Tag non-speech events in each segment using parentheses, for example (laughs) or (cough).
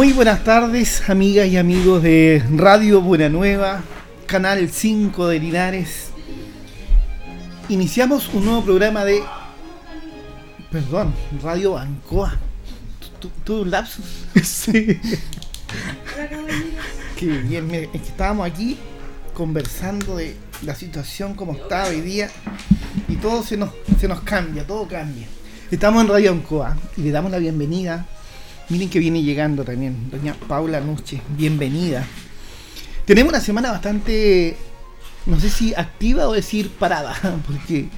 Muy buenas tardes, amigas y amigos de Radio Buena Nueva, Canal 5 de Linares. Iniciamos un nuevo programa de. Perdón, Radio Bancoa. ¿Tuve un lapsus? (laughs) Sí. Qué bien, es que estábamos aquí conversando de la situación como está hoy día y todo se nos, se nos cambia, todo cambia. Estamos en Radio Ancoa y le damos la bienvenida Miren que viene llegando también, doña Paula Nuche, bienvenida. Tenemos una semana bastante, no sé si activa o decir parada, (laughs) porque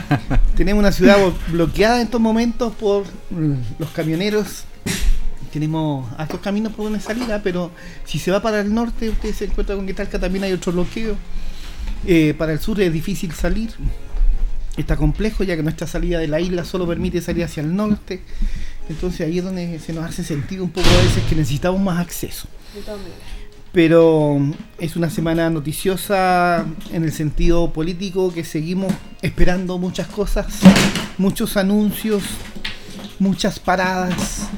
(laughs) tenemos una ciudad bloqueada en estos momentos por los camioneros. Tenemos estos caminos por donde salida, ¿ah? pero si se va para el norte, usted se encuentra con que Talca también hay otro bloqueo. Eh, para el sur es difícil salir. Está complejo ya que nuestra salida de la isla solo permite salir hacia el norte. Entonces ahí es donde se nos hace sentido un poco a veces que necesitamos más acceso. Pero es una semana noticiosa en el sentido político que seguimos esperando muchas cosas, muchos anuncios, muchas paradas,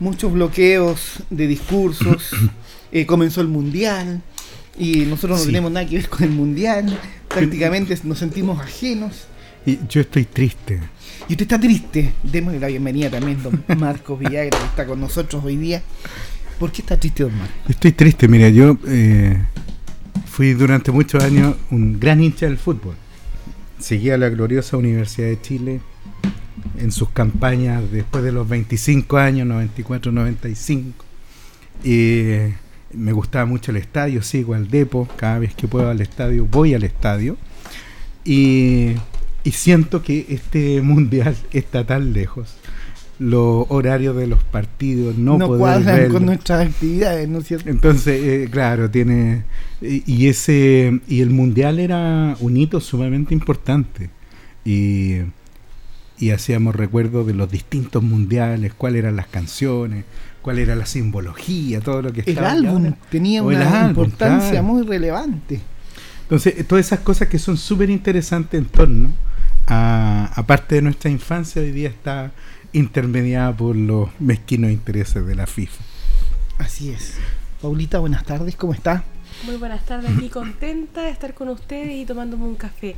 muchos bloqueos de discursos. (coughs) Eh, comenzó el mundial y nosotros no tenemos nada que ver con el mundial. Prácticamente nos sentimos ajenos. Y yo estoy triste y usted está triste. Démosle la bienvenida también, don (laughs) Marcos Villagra, que está con nosotros hoy día. ¿Por qué está triste, don Marcos? Estoy triste, mira, yo eh, fui durante muchos años un gran hincha del fútbol. Seguía la gloriosa Universidad de Chile en sus campañas después de los 25 años, 94, 95. Y me gustaba mucho el estadio, sigo al Depo, cada vez que puedo al estadio, voy al estadio. Y y siento que este (laughs) mundial está tan lejos. Los horarios de los partidos no, no cuadran con nuestras actividades, ¿no es cierto? Entonces, eh, claro, tiene. Y, ese y el mundial era un hito sumamente importante. Y, y hacíamos recuerdo de los distintos mundiales, cuáles eran las canciones, cuál era la simbología, todo lo que estaba. El álbum tenía una importancia muy relevante. Entonces, todas esas cosas que son súper interesantes en torno aparte de nuestra infancia, hoy día está intermediada por los mezquinos intereses de la FIFA. Así es. Paulita, buenas tardes, ¿cómo está? Muy buenas tardes, aquí contenta de estar con ustedes y tomándome un café.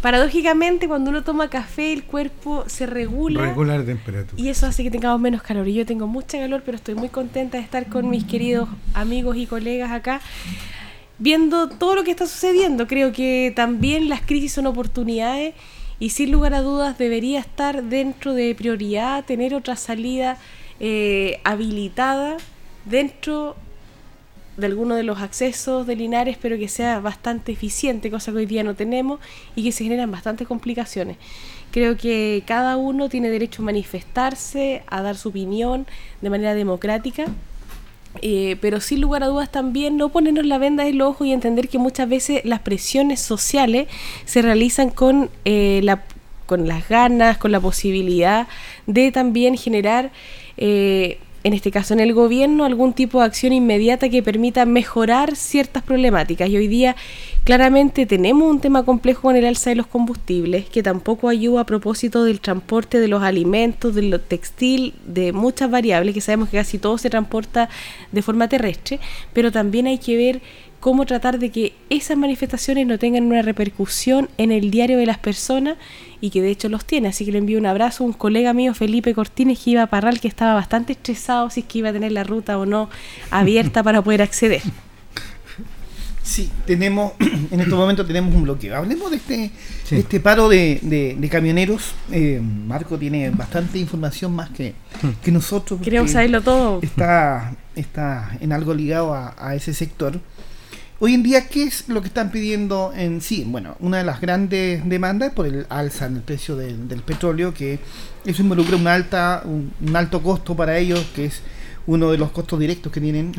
Paradójicamente, cuando uno toma café, el cuerpo se regula. Regular temperatura. Y eso hace que tengamos menos calor. Y yo tengo mucha calor, pero estoy muy contenta de estar con mis queridos amigos y colegas acá, viendo todo lo que está sucediendo. Creo que también las crisis son oportunidades y sin lugar a dudas debería estar dentro de prioridad tener otra salida eh, habilitada dentro de alguno de los accesos de Linares, pero que sea bastante eficiente, cosa que hoy día no tenemos y que se generan bastantes complicaciones. Creo que cada uno tiene derecho a manifestarse, a dar su opinión de manera democrática eh, pero sin lugar a dudas también no ponernos la venda del ojo y entender que muchas veces las presiones sociales se realizan con, eh, la, con las ganas, con la posibilidad de también generar eh, en este caso en el gobierno, algún tipo de acción inmediata que permita mejorar ciertas problemáticas. Y hoy día claramente tenemos un tema complejo con el alza de los combustibles, que tampoco ayuda a propósito del transporte de los alimentos, del textil, de muchas variables, que sabemos que casi todo se transporta de forma terrestre, pero también hay que ver cómo tratar de que esas manifestaciones no tengan una repercusión en el diario de las personas y que de hecho los tiene. Así que le envío un abrazo a un colega mío, Felipe Cortines, que iba a Parral, que estaba bastante estresado si es que iba a tener la ruta o no abierta para poder acceder. Sí, tenemos, (clears throat) en estos momentos tenemos un bloqueo. Hablemos de este, este paro de, camioneros. Eh, Marco tiene bastante información más que, que nosotros. Queremos saberlo todo. Está está en algo ligado a, ese sector. Hoy en día, ¿qué es lo que están pidiendo en sí? Bueno, una de las grandes demandas es por el alza en el precio del petróleo, que eso involucra un, alta, un, alto costo para ellos, que es uno de los costos directos que tienen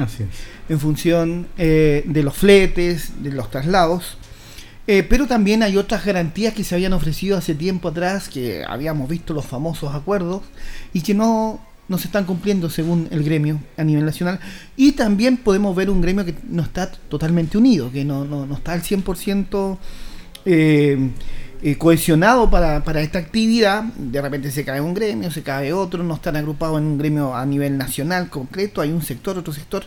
en función eh, de los fletes, de los traslados. Eh, pero también hay otras garantías que se habían ofrecido hace tiempo atrás, que habíamos visto los famosos acuerdos, y que no, no se están cumpliendo según el gremio a nivel nacional. Y también podemos ver un gremio que no está totalmente unido, que no, no, no está al 100% eh, eh, cohesionado para, para, esta actividad. De repente se cae un gremio, se cae otro, no están agrupados en un gremio a nivel nacional concreto, hay un sector, otro sector.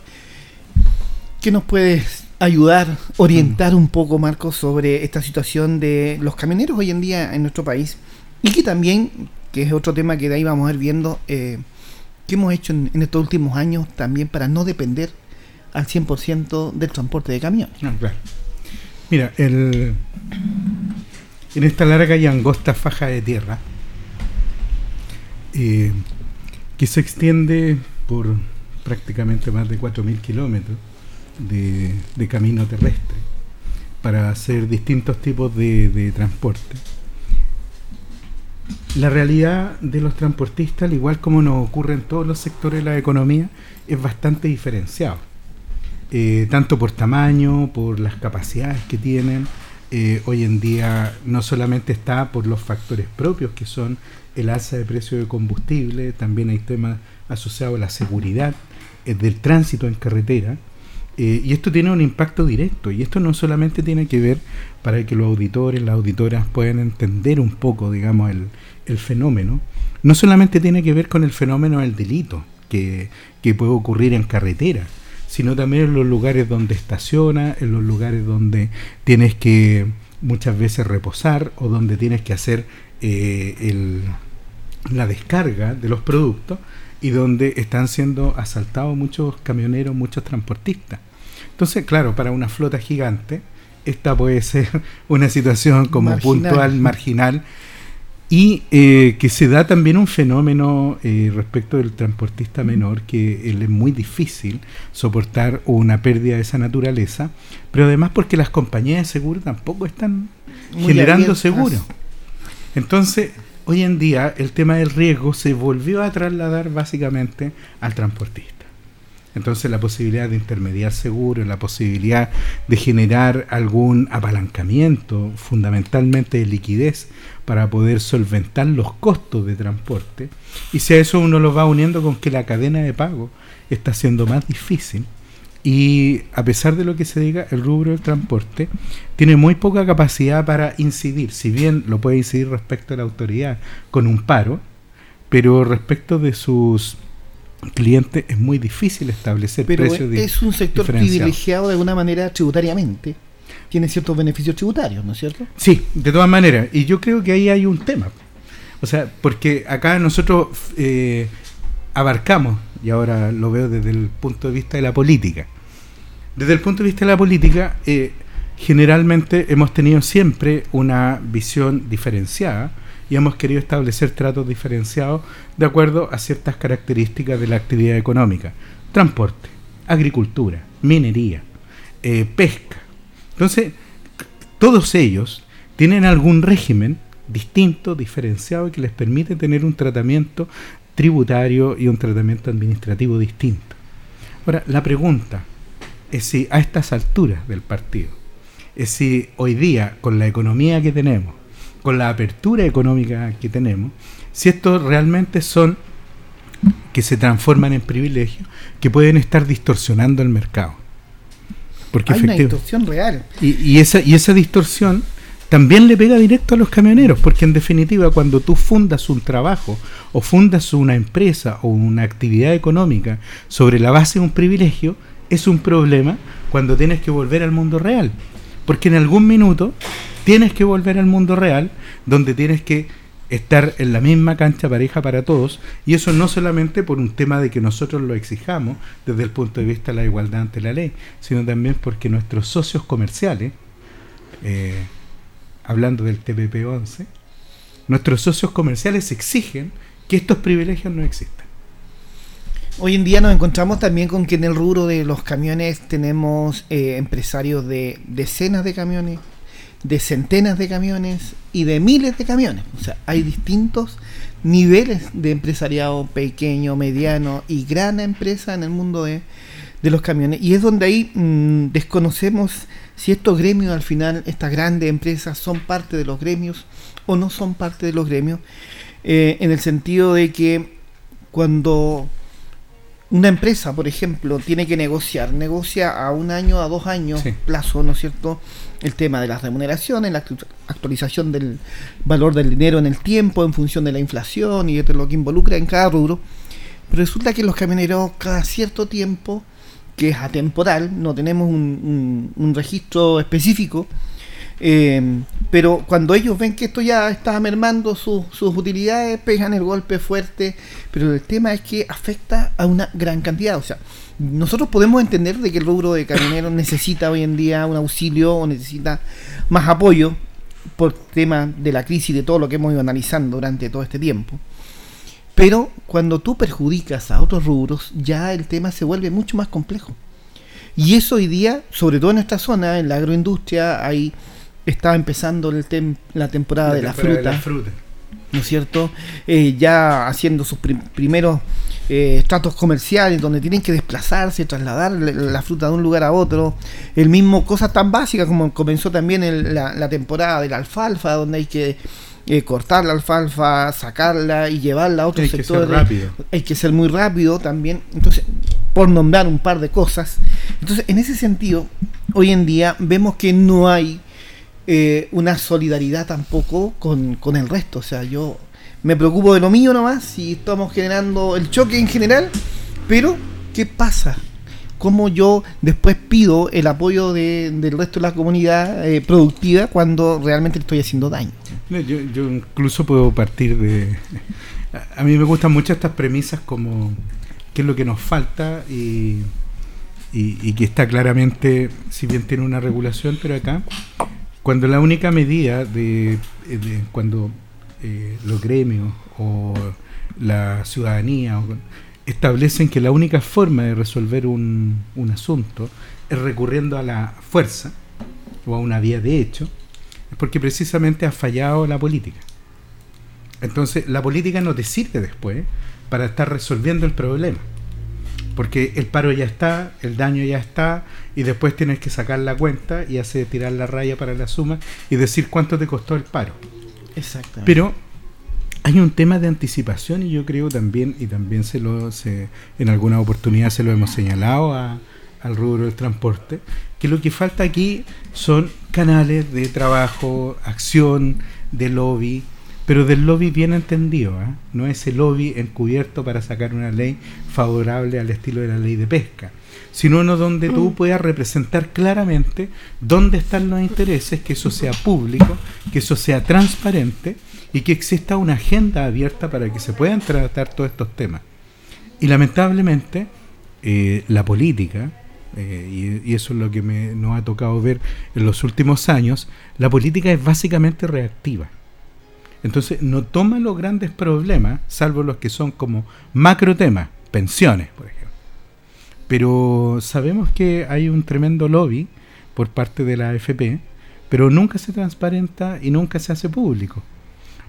¿Qué nos puedes ayudar, orientar un poco, Marcos, sobre esta situación de los camioneros hoy en día en nuestro país? Y que también, que es otro tema que de ahí vamos a ir viendo, eh, ¿qué hemos hecho en, estos últimos años también para no depender al 100% del transporte de camiones? Ah, Mira, el, en esta larga y angosta faja de tierra, eh, que se extiende por prácticamente más de 4.000 kilómetros, de, camino terrestre para hacer distintos tipos de, transporte. La realidad de los transportistas, al igual como nos ocurre en todos los sectores de la economía, es bastante diferenciado. Eh, tanto por tamaño, por las capacidades que tienen. Eh, hoy en día no solamente está por los factores propios que son el alza de precio de combustible, también hay temas asociados a la seguridad eh, del tránsito en carretera, y esto tiene un impacto directo, y esto no solamente tiene que ver para que los auditores, las auditoras puedan entender un poco, digamos, el, el fenómeno, no solamente tiene que ver con el fenómeno del delito que, que puede ocurrir en carretera, sino también en los lugares donde estaciona, en los lugares donde tienes que muchas veces reposar o donde tienes que hacer eh, la descarga de los productos y donde están siendo asaltados muchos camioneros, muchos transportistas. Entonces, claro, para una flota gigante, esta puede ser (laughs) una situación como puntual, marginal, y eh, que se da también un fenómeno eh, respecto del transportista menor, que es muy difícil soportar una pérdida de esa naturaleza, pero además porque las compañías de seguro tampoco están generando seguro. Entonces, hoy en día el tema del riesgo se volvió a trasladar básicamente al transportista. Entonces la posibilidad de intermediar seguro, la posibilidad de generar algún apalancamiento, fundamentalmente de liquidez, para poder solventar los costos de transporte. Y si a eso uno lo va uniendo con que la cadena de pago está siendo más difícil, y a pesar de lo que se diga, el rubro del transporte tiene muy poca capacidad para incidir, si bien lo puede incidir respecto a la autoridad con un paro, pero respecto de sus clientes es muy difícil establecer pero precios es un sector privilegiado de alguna manera tributariamente. Tiene ciertos beneficios tributarios no es cierto sí de todas maneras. Y yo creo que ahí hay un tema. O sea porque acá nosotros eh, abarcamos y ahora lo veo desde el punto de vista de la política. Desde el punto de vista de la política, eh, generalmente hemos tenido siempre una visión diferenciada y hemos querido establecer tratos diferenciados de acuerdo a ciertas características de la actividad económica. Transporte, agricultura, minería, eh, pesca. Entonces, todos ellos tienen algún régimen distinto, diferenciado, que les permite tener un tratamiento tributario y un tratamiento administrativo distinto. Ahora, la pregunta, es si a estas alturas del partido, es si hoy día, con la economía que tenemos, con la apertura económica que tenemos, si estos realmente son que se transforman en privilegios, que pueden estar distorsionando el mercado. Porque Hay una distorsión real. Y, y, esa, y esa distorsión también le pega directo a los camioneros, porque en definitiva cuando tú fundas un trabajo o fundas una empresa o una actividad económica sobre la base de un privilegio, es un problema cuando tienes que volver al mundo real. Porque en algún minuto tienes que volver al mundo real, donde tienes que estar en la misma cancha pareja para todos, y eso no solamente por un tema de que nosotros lo exijamos desde el punto de vista de la igualdad ante la ley, sino también porque nuestros socios comerciales, eh, hablando del TPP-11, nuestros socios comerciales exigen que estos privilegios no existan. Hoy en día nos encontramos también con que en el rubro de los camiones tenemos eh, empresarios de decenas de camiones, de centenas de camiones y de miles de camiones. O sea, hay distintos niveles de empresariado pequeño, mediano y gran empresa en el mundo de, los camiones. Y es donde ahí mm, desconocemos si estos gremios al final, estas grandes empresas, son parte de los gremios o no son parte de los gremios, eh, en el sentido de que cuando una empresa, por ejemplo, tiene que negociar, negocia a un año, a dos años plazo, ¿no es cierto? El tema de las remuneraciones, la actualización del valor del dinero en el tiempo, en función de la inflación y de lo que involucra en cada rubro. Pero resulta que los camioneros cada cierto tiempo, que es atemporal, no tenemos un, un registro específico, eh, pero cuando ellos ven que esto ya está mermando sus utilidades, pegan el golpe fuerte. Pero el tema es que afecta a una gran cantidad. O sea, nosotros podemos entender de que el rubro de camioneros (laughs) necesita hoy en día un auxilio o necesita más apoyo por tema de la crisis y de todo lo que hemos ido analizando durante todo este tiempo. Pero cuando tú perjudicas a otros rubros, ya el tema se vuelve mucho más complejo. Y eso hoy día, sobre todo en esta zona, en la agroindustria, hay estaba empezando el la temporada, de, la fruta, ¿no es cierto? Eh, ya haciendo sus primeros eh, estratos comerciales donde tienen que desplazarse, trasladar la fruta de un lugar a otro. El mismo, cosas tan básicas como comenzó también la, temporada de la alfalfa, donde hay que eh, cortar la alfalfa, sacarla y llevarla a otros sectores. rápido. Hay que ser muy rápido también. Entonces, por nombrar un par de cosas. Entonces, en ese sentido, hoy en día vemos que no hay eh, una solidaridad tampoco con, el resto. O sea, yo me preocupo de lo mío nomás y estamos generando el choque en general, pero ¿qué pasa? ¿Cómo yo después pido el apoyo del resto de la comunidad eh, productiva cuando realmente le estoy haciendo daño? Yo, incluso puedo partir de... A mí me gustan mucho estas premisas como qué es lo que nos falta y, y que está claramente, si bien tiene una regulación, pero acá cuando la única medida de, eh, cuando eh, los gremios o la ciudadanía establecen que la única forma de resolver un, un asunto es recurriendo a la fuerza o a una vía de hecho, es porque precisamente ha fallado la política. Entonces, la política no te sirve después para estar resolviendo el problema porque el paro ya está, el daño ya está, y después tienes que sacar la cuenta y hacer tirar la raya para la suma y decir cuánto te costó el paro. Exactamente. Pero hay un tema de anticipación y yo creo también, y también se lo se, en alguna oportunidad se lo hemos señalado al rubro del transporte, que lo que falta aquí son canales de trabajo, acción, de lobby, pero del lobby bien entendido, ¿eh? no es el lobby encubierto para sacar una ley favorable al estilo de la ley de pesca, sino uno donde tú mm. puedas representar claramente dónde están los intereses, que eso sea público, que eso sea transparente y que exista una agenda abierta para que se puedan tratar todos estos temas. Y lamentablemente eh, la política, eh, y, eso es lo que me, nos ha tocado ver en los últimos años, la política es básicamente reactiva entonces no toma los grandes problemas, salvo los que son como macro temas, pensiones, por ejemplo. Pero sabemos que hay un tremendo lobby por parte de la AFP, pero nunca se transparenta y nunca se hace público.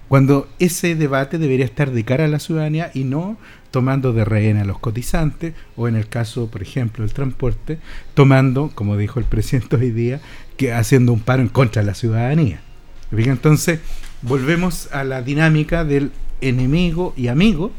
Cuando ese debate debería estar de cara a la ciudadanía y no tomando de rehén a los cotizantes, o en el caso, por ejemplo, del transporte, tomando, como dijo el presidente hoy día, que haciendo un paro en contra de la ciudadanía. Entonces, volvemos a la dinámica del enemigo y amigo,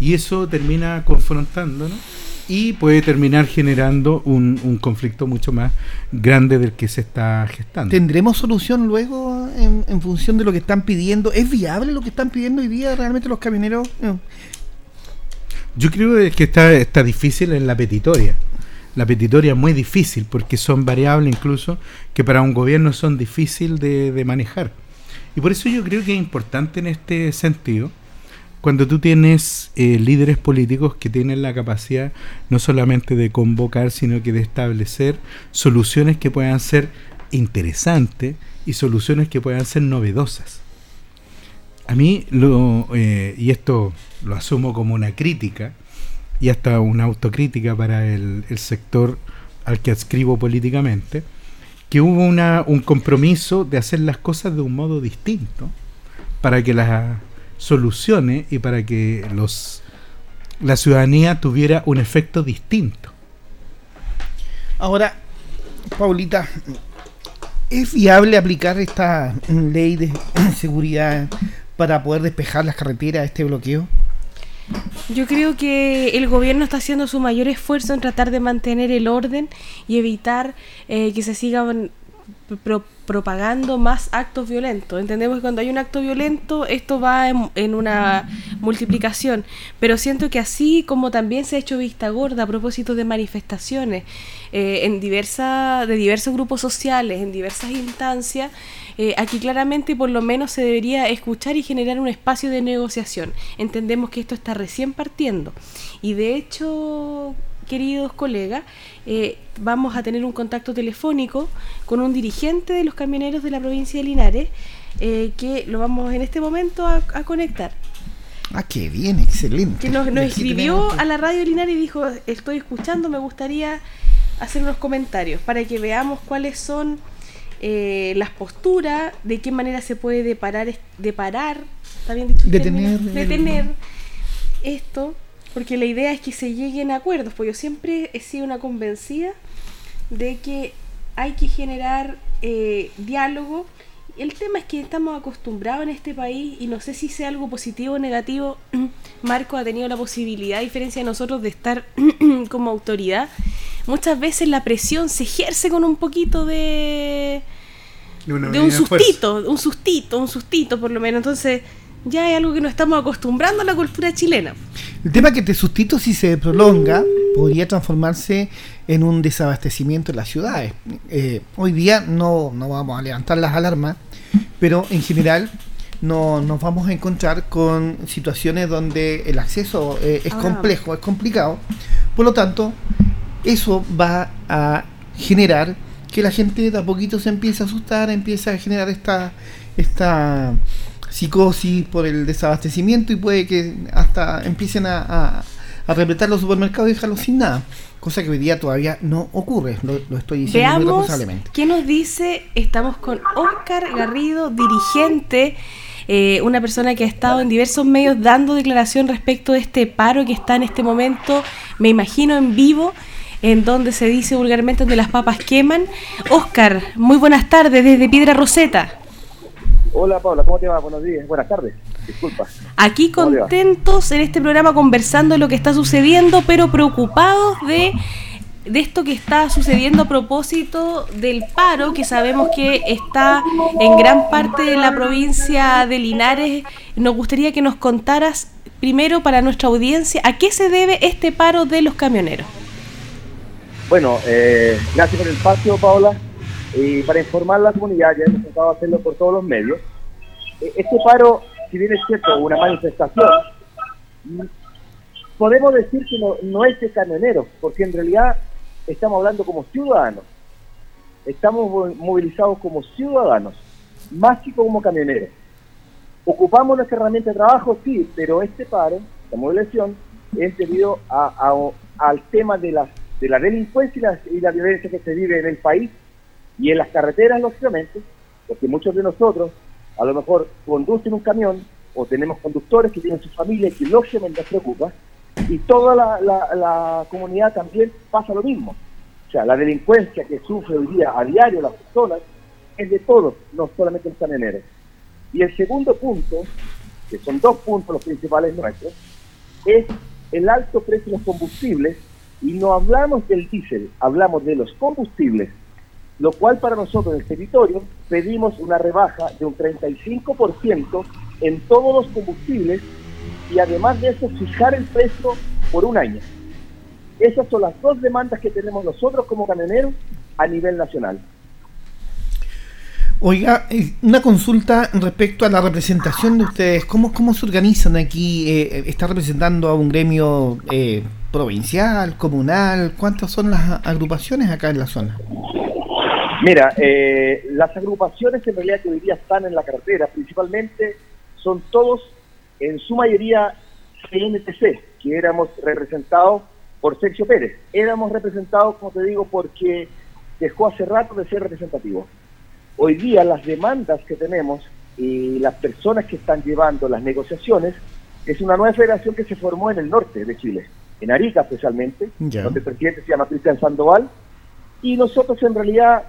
y eso termina confrontándonos y puede terminar generando un, conflicto mucho más grande del que se está gestando. ¿Tendremos solución luego en, función de lo que están pidiendo? ¿Es viable lo que están pidiendo hoy día realmente los camioneros? Yo creo que está, está difícil en la petitoria. La petitoria es muy difícil porque son variables incluso que para un gobierno son difíciles de manejar. Y por eso yo creo que es importante en este sentido, cuando tú tienes eh, líderes políticos que tienen la capacidad no solamente de convocar, sino que de establecer soluciones que puedan ser interesantes y soluciones que puedan ser novedosas. A mí, lo, eh, y esto lo asumo como una crítica, y hasta una autocrítica para el, sector al que adscribo políticamente, que hubo una, un compromiso de hacer las cosas de un modo distinto para que las soluciones y para que los la ciudadanía tuviera un efecto distinto. Ahora, Paulita, ¿es viable aplicar esta ley de (clears throat) seguridad para poder despejar las carreteras de este bloqueo? Yo creo que el gobierno está haciendo su mayor esfuerzo en tratar de mantener el orden y evitar eh, que se sigan propagando más actos violentos. Entendemos que cuando hay un acto violento esto va en, una multiplicación, pero siento que así como también se ha hecho vista gorda a propósito de manifestaciones eh, en diversa, de diversos grupos sociales, en diversas instancias, eh, aquí claramente por lo menos se debería escuchar y generar un espacio de negociación. Entendemos que esto está recién partiendo y de hecho queridos colegas, eh, vamos a tener un contacto telefónico con un dirigente de los camioneros de la provincia de Linares, eh, que lo vamos en este momento a, conectar. Ah, qué bien, excelente. Que nos, escribió a la radio Linares y dijo, estoy escuchando, me gustaría hacer unos comentarios para que veamos cuáles son eh, las posturas, de qué manera se puede deparar, deparar ¿está bien dicho? Detener, detener esto porque la idea es que se lleguen a acuerdos, porque yo siempre he sido una convencida de que hay que generar eh, diálogo. El tema es que estamos acostumbrados en este país y no sé si sea algo positivo o negativo. (clears throat) Marco ha tenido la posibilidad, a diferencia de nosotros, de estar (clears throat) como autoridad. Muchas veces la presión se ejerce con un poquito de, de un sustito, un sustito, un sustito por lo menos. Entonces, ya es algo que no estamos acostumbrando a la cultura chilena. El tema es que este sustito, si se prolonga, podría transformarse en un desabastecimiento en las ciudades. Eh, hoy día no, no vamos a levantar las alarmas, pero en general no, nos vamos a encontrar con situaciones donde el acceso eh, es complejo, es complicado. Por lo tanto, eso va a generar que la gente de a poquito se empiece a asustar, empieza a generar esta, esta psicosis por el desabastecimiento y puede que hasta empiecen a, a, a repletar los supermercados y dejarlos sin nada. Cosa que hoy día todavía no ocurre, lo, estoy diciendo muy responsablemente. ¿Qué nos dice? Estamos con Oscar Garrido, dirigente, eh, una persona que ha estado en diversos medios dando declaración respecto de este paro que está en este momento, me imagino, en vivo en donde se dice vulgarmente donde las papas queman. Oscar, muy buenas tardes desde Piedra Roseta. Hola Paula, ¿cómo te va? Buenos días, buenas tardes. Disculpa. Aquí contentos en este programa conversando de lo que está sucediendo, pero preocupados de, de esto que está sucediendo a propósito del paro que sabemos que está en gran parte de la provincia de Linares. Nos gustaría que nos contaras primero para nuestra audiencia a qué se debe este paro de los camioneros. Bueno, eh, gracias por el espacio, Paula. Y para informar a la comunidad, ya hemos de hacerlo por todos los medios, e, este paro, si bien es cierto, una manifestación, podemos decir que no, es de camioneros, porque en realidad estamos hablando como ciudadanos. Estamos movilizados como ciudadanos, más que como camioneros. Ocupamos nuestra herramienta de trabajo, sí, pero este paro, la movilización, es debido al tema de la, de la delincuencia y la violencia que se vive en el país y en las carreteras, lógicamente, porque muchos de nosotros a lo mejor conducen un camión o tenemos conductores que tienen su familia y que lógicamente les preocupa, y toda la, comunidad también pasa lo mismo. O sea, la delincuencia que sufre hoy día a diario las personas es de todos, no solamente los camioneros. Y el segundo punto, que son dos puntos los principales nuestros, es el alto precio de los combustibles, y no hablamos del diésel, hablamos de los combustibles lo cual para nosotros en el territorio pedimos una rebaja de un 35% en todos los combustibles y además de eso fijar el precio por un año. Esas son las dos demandas que tenemos nosotros como camioneros a nivel nacional. Oiga, eh, una consulta respecto a la representación de ustedes. ¿Cómo, cómo se organizan aquí? Eh, ¿Está representando a un gremio eh, provincial, comunal? ¿Cuántas son las agrupaciones acá en la zona? Mira, eh, las agrupaciones en realidad que hoy día están en la carretera, principalmente, son todos, en su mayoría, CNTC, que éramos representados por Sergio Pérez. Éramos representados, como te digo, porque dejó hace rato de ser representativo. Hoy día las demandas que tenemos y las personas que están llevando las negociaciones es una nueva federación que se formó en el norte de Chile, en Arica especialmente, donde el presidente se llama Cristian Sandoval, y nosotros en realidad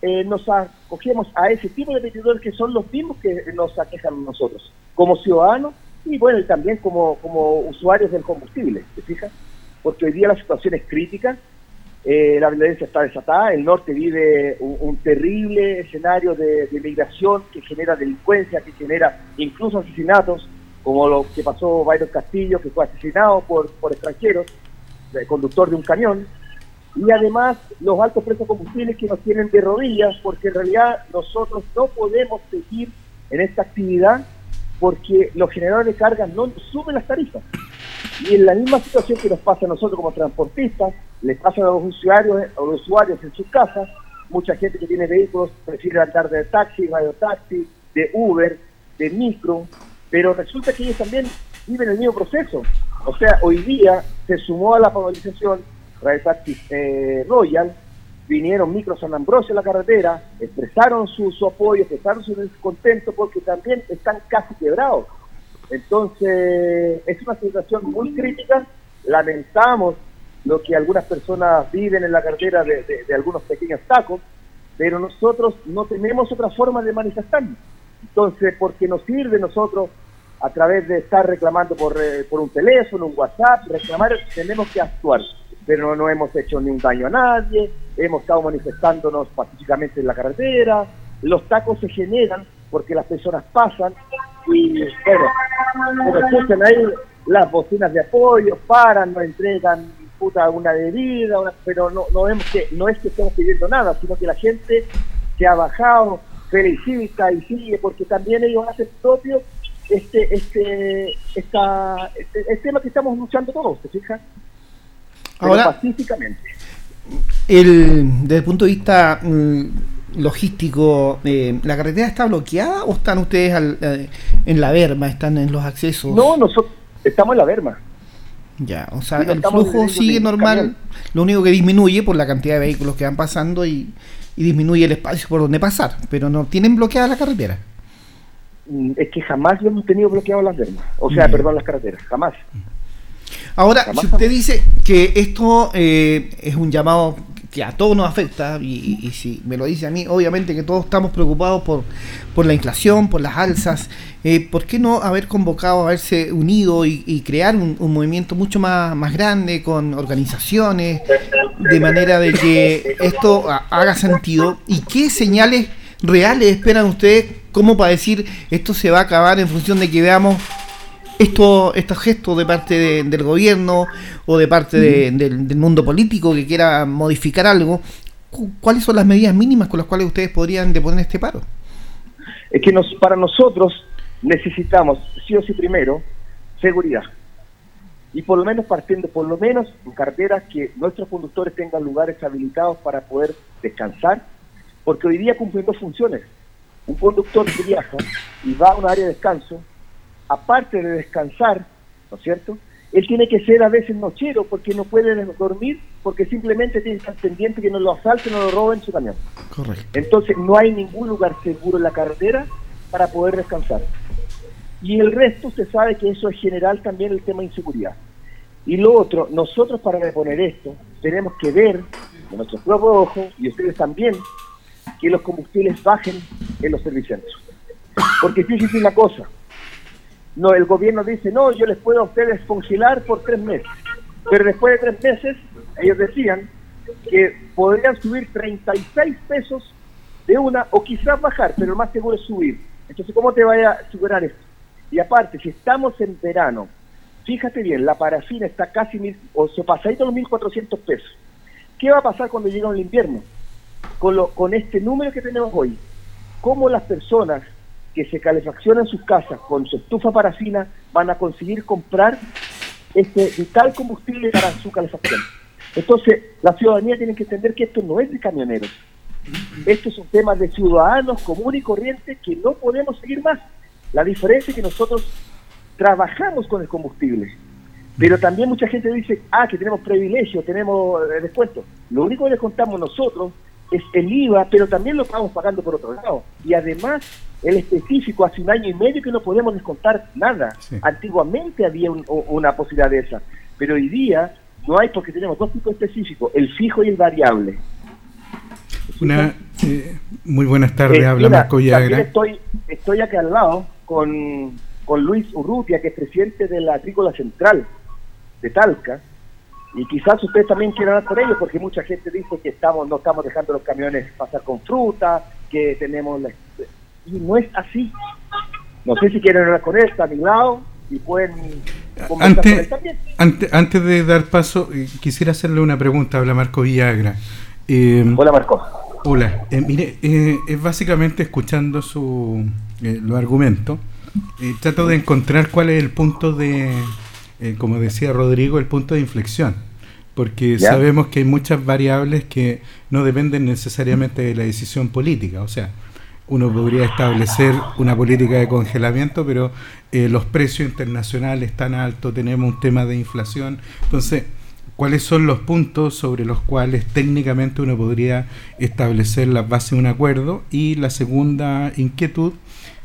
eh, nos acogemos a ese tipo de petidores que son los mismos que nos aquejan nosotros, como ciudadanos y bueno, y también como, como usuarios del combustible, ¿te fijas? Porque hoy día la situación es crítica, eh, la violencia está desatada, el norte vive un, terrible escenario de, migración que genera delincuencia, que genera incluso asesinatos, como lo que pasó Byron Castillo, que fue asesinado por, por extranjeros, el conductor de un camión, y además los altos precios de combustibles que nos tienen de rodillas, porque en realidad nosotros no podemos seguir en esta actividad porque los generadores de carga no suben las tarifas. Y en la misma situación que nos pasa a nosotros como transportistas, les pasa a los usuarios, a los usuarios en sus casas, mucha gente que tiene vehículos prefiere andar de taxi, radio taxi, de Uber, de micro, pero resulta que ellos también viven el mismo proceso. O sea, hoy día se sumó a la favorización Radio Taxi eh, Royal, vinieron Micro San Ambrosio a la carretera, expresaron su, apoyo, expresaron su descontento porque también están casi quebrados. Entonces, es una situación muy crítica. Lamentamos lo que algunas personas viven en la carretera de, algunos pequeños tacos, pero nosotros no tenemos otra forma de manifestarnos. Entonces, porque nos sirve nosotros a través de estar reclamando por, eh, por un teléfono, un WhatsApp, reclamar, tenemos que actuar pero no hemos hecho ningún daño a nadie, hemos estado manifestándonos pacíficamente en la carretera, los tacos se generan porque las personas pasan y bueno, escuchan ahí las bocinas de apoyo, paran, nos entregan puta una bebida, pero no, no, vemos que, no es que estemos pidiendo nada, sino que la gente se ha bajado, felicita y sigue, porque también ellos hacen propio este, este, esta, este, el tema que estamos luchando todos, ¿te fijas? Ahora, pacíficamente. El, desde el punto de vista mm, logístico, eh, ¿la carretera está bloqueada o están ustedes eh, en la Verma, están en los accesos? No, nosotros estamos en la Verma. Ya, o sea, el flujo sigue normal, lo único que disminuye por la cantidad de vehículos que van pasando y, disminuye el espacio por donde pasar, pero no tienen bloqueada la carretera. Mm, es que jamás hemos tenido bloqueado las vermas, o sea, perdón, las carreteras, jamás. Ahora, si usted dice que esto eh, es un llamado que a todos nos afecta, y, si me lo dice a mí, obviamente que todos estamos preocupados por, por la inflación, por las alzas, eh, ¿por qué no haber convocado, haberse unido y, crear un, movimiento mucho más, más grande con organizaciones, de manera de que esto haga sentido? ¿Y qué señales reales esperan ustedes como para decir esto se va a acabar en función de que veamos esto, estos gestos de parte del gobierno o de parte del, mundo político que quiera modificar algo, ¿cuáles son las medidas mínimas con las cuales ustedes podrían deponer este paro? Es que nos, para nosotros necesitamos, sí o sí primero, seguridad. Y por lo menos partiendo, por lo menos en carreteras que nuestros conductores tengan lugares habilitados para poder descansar, porque hoy día cumplen dos funciones. Un conductor que viaja y va a un área de descanso aparte de descansar, ¿no es cierto? Él tiene que ser a veces nochero porque no puede dormir porque simplemente tiene que estar pendiente que no lo asalten o lo roben su camión. Correcto. Entonces no hay ningún lugar seguro en la carretera para poder descansar. Y el resto se sabe que eso es general también el tema de inseguridad. Y lo otro, nosotros para reponer esto tenemos que ver con nuestros propios ojos y ustedes también que los combustibles bajen en los servicios. Porque fíjense una cosa, no, el gobierno dice, no, yo les puedo a ustedes congelar por tres meses. Pero después de tres meses, ellos decían que podrían subir 36 pesos de una, o quizás bajar, pero lo más seguro es subir. Entonces, ¿cómo te vaya a superar esto? Y aparte, si estamos en verano, fíjate bien, la parafina está casi, mil, o se pasadito los 1.400 pesos. ¿Qué va a pasar cuando llegue el invierno? Con, lo, con este número que tenemos hoy, ¿cómo las personas que se calefaccionan sus casas con su estufa parafina van a conseguir comprar este vital combustible para su calefacción. Entonces, la ciudadanía tiene que entender que esto no es de camioneros. Esto es un tema de ciudadanos común y corriente que no podemos seguir más. La diferencia es que nosotros trabajamos con el combustible. Pero también mucha gente dice, ah, que tenemos privilegio, tenemos eh, descuento. Lo único que les contamos nosotros es el IVA, pero también lo estamos pagando por otro lado. Y además, el específico, hace un año y medio que no podemos descontar nada. Antiguamente había una posibilidad de esa, pero hoy día no hay porque tenemos dos tipos específicos, el fijo y el variable. Una, eh, muy buenas tardes, eh, habla Marco Yagra. Estoy, estoy acá al lado con, con Luis Urrutia, que es presidente de la Agrícola Central de Talca, y quizás ustedes también quieran hablar por ello, porque mucha gente dice que estamos no estamos dejando los camiones pasar con fruta, que tenemos... Y no es así. No sé si quieren hablar con él, está a mi lado, y pueden... Antes, antes, antes de dar paso, eh, quisiera hacerle una pregunta, habla Marco Villagra. Eh, hola Marco. Hola, eh, mire, es básicamente escuchando su, los argumentos, trato de encontrar cuál es el punto de, eh, como decía Rodrigo, el punto de inflexión, porque sabemos que hay muchas variables que no dependen necesariamente de la decisión política, o sea, uno podría establecer una política de congelamiento, pero eh, los precios internacionales están altos, tenemos un tema de inflación, entonces, ¿cuáles son los puntos sobre los cuales técnicamente uno podría establecer las bases de un acuerdo? Y la segunda inquietud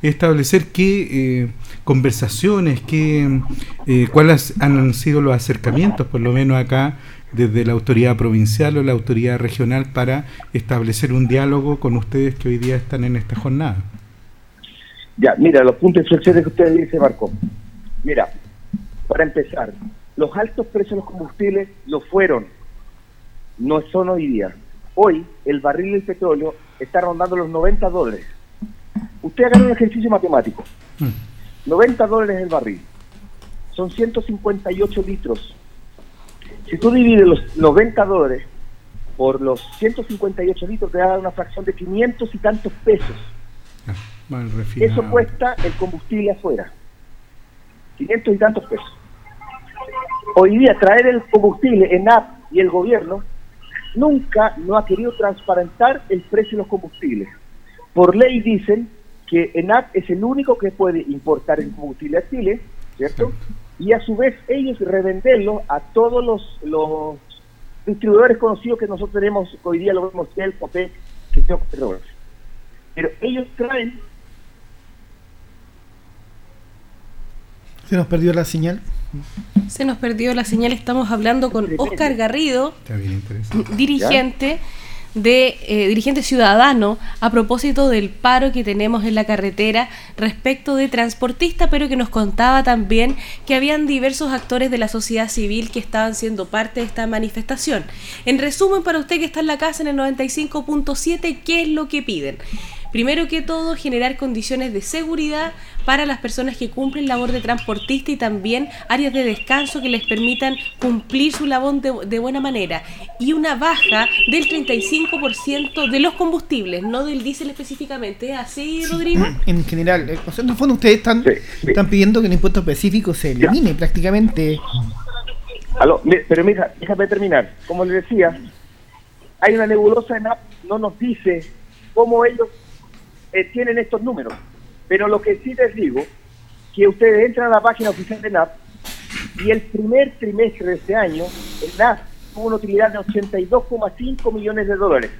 establecer qué eh, conversaciones, qué, eh, cuáles han sido los acercamientos, por lo menos acá, desde la autoridad provincial o la autoridad regional para establecer un diálogo con ustedes que hoy día están en esta jornada. Ya, mira, los puntos de inflexión que usted dice, Marco. Mira, para empezar, los altos precios de los combustibles lo fueron, no son hoy día. Hoy el barril del petróleo está rondando los 90 dólares Usted haga un ejercicio matemático. 90 mm. dólares el barril. Son 158 litros. Si tú divides los 90 dólares por los 158 litros, te da una fracción de 500 y tantos pesos. Ah, Eso cuesta el combustible afuera. 500 y tantos pesos. Hoy día traer el combustible en app y el gobierno nunca no ha querido transparentar el precio de los combustibles. Por ley dicen que ENAP es el único que puede importar el combustible a Chile, ¿cierto? Y a su vez ellos revenderlo a todos los, los distribuidores conocidos que nosotros tenemos, hoy día lo vemos, el POPEC, que Petroleros. Pero ellos traen... ¿Se nos perdió la señal? Se nos perdió la señal, estamos hablando con Oscar Garrido, dirigente de eh, dirigente ciudadano a propósito del paro que tenemos en la carretera respecto de transportista, pero que nos contaba también que habían diversos actores de la sociedad civil que estaban siendo parte de esta manifestación. En resumen, para usted que está en la casa en el 95.7, ¿qué es lo que piden? Primero que todo, generar condiciones de seguridad para las personas que cumplen labor de transportista y también áreas de descanso que les permitan cumplir su labor de, buena manera. Y una baja del 35% de los combustibles, no del diésel específicamente. ¿Es así, Rodrigo? (clears throat) En general, eh, en el fondo ustedes están, están pidiendo que el impuesto específico se elimine prácticamente. pero mira, déjame terminar. Como le decía, hay una nebulosa en app, no nos dice cómo ellos eh, tienen estos números. Pero lo que sí les digo, que ustedes entran a la página oficial de NAP y el primer trimestre de este año, el NAP tuvo una utilidad de 82,5 millones de dólares.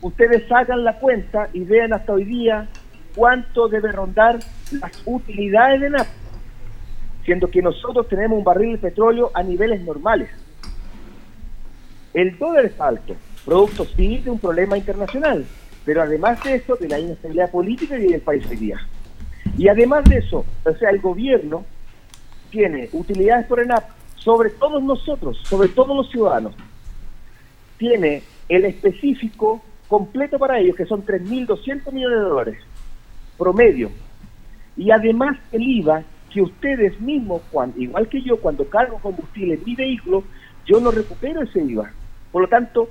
Ustedes sacan la cuenta y vean hasta hoy día cuánto debe rondar las utilidades de NAP, siendo que nosotros tenemos un barril de petróleo a niveles normales. El dólar es alto, producto sí de un problema internacional, pero además de eso, de la inestabilidad política y del país hoy. Y además de eso, o sea, el gobierno tiene utilidades por ENAP sobre todos nosotros, sobre todos los ciudadanos. Tiene el específico completo para ellos, que son 3.200 millones de dólares, promedio. Y además el IVA, que ustedes mismos, cuando, igual que yo, cuando cargo combustible en mi vehículo, yo no recupero ese IVA. Por lo tanto,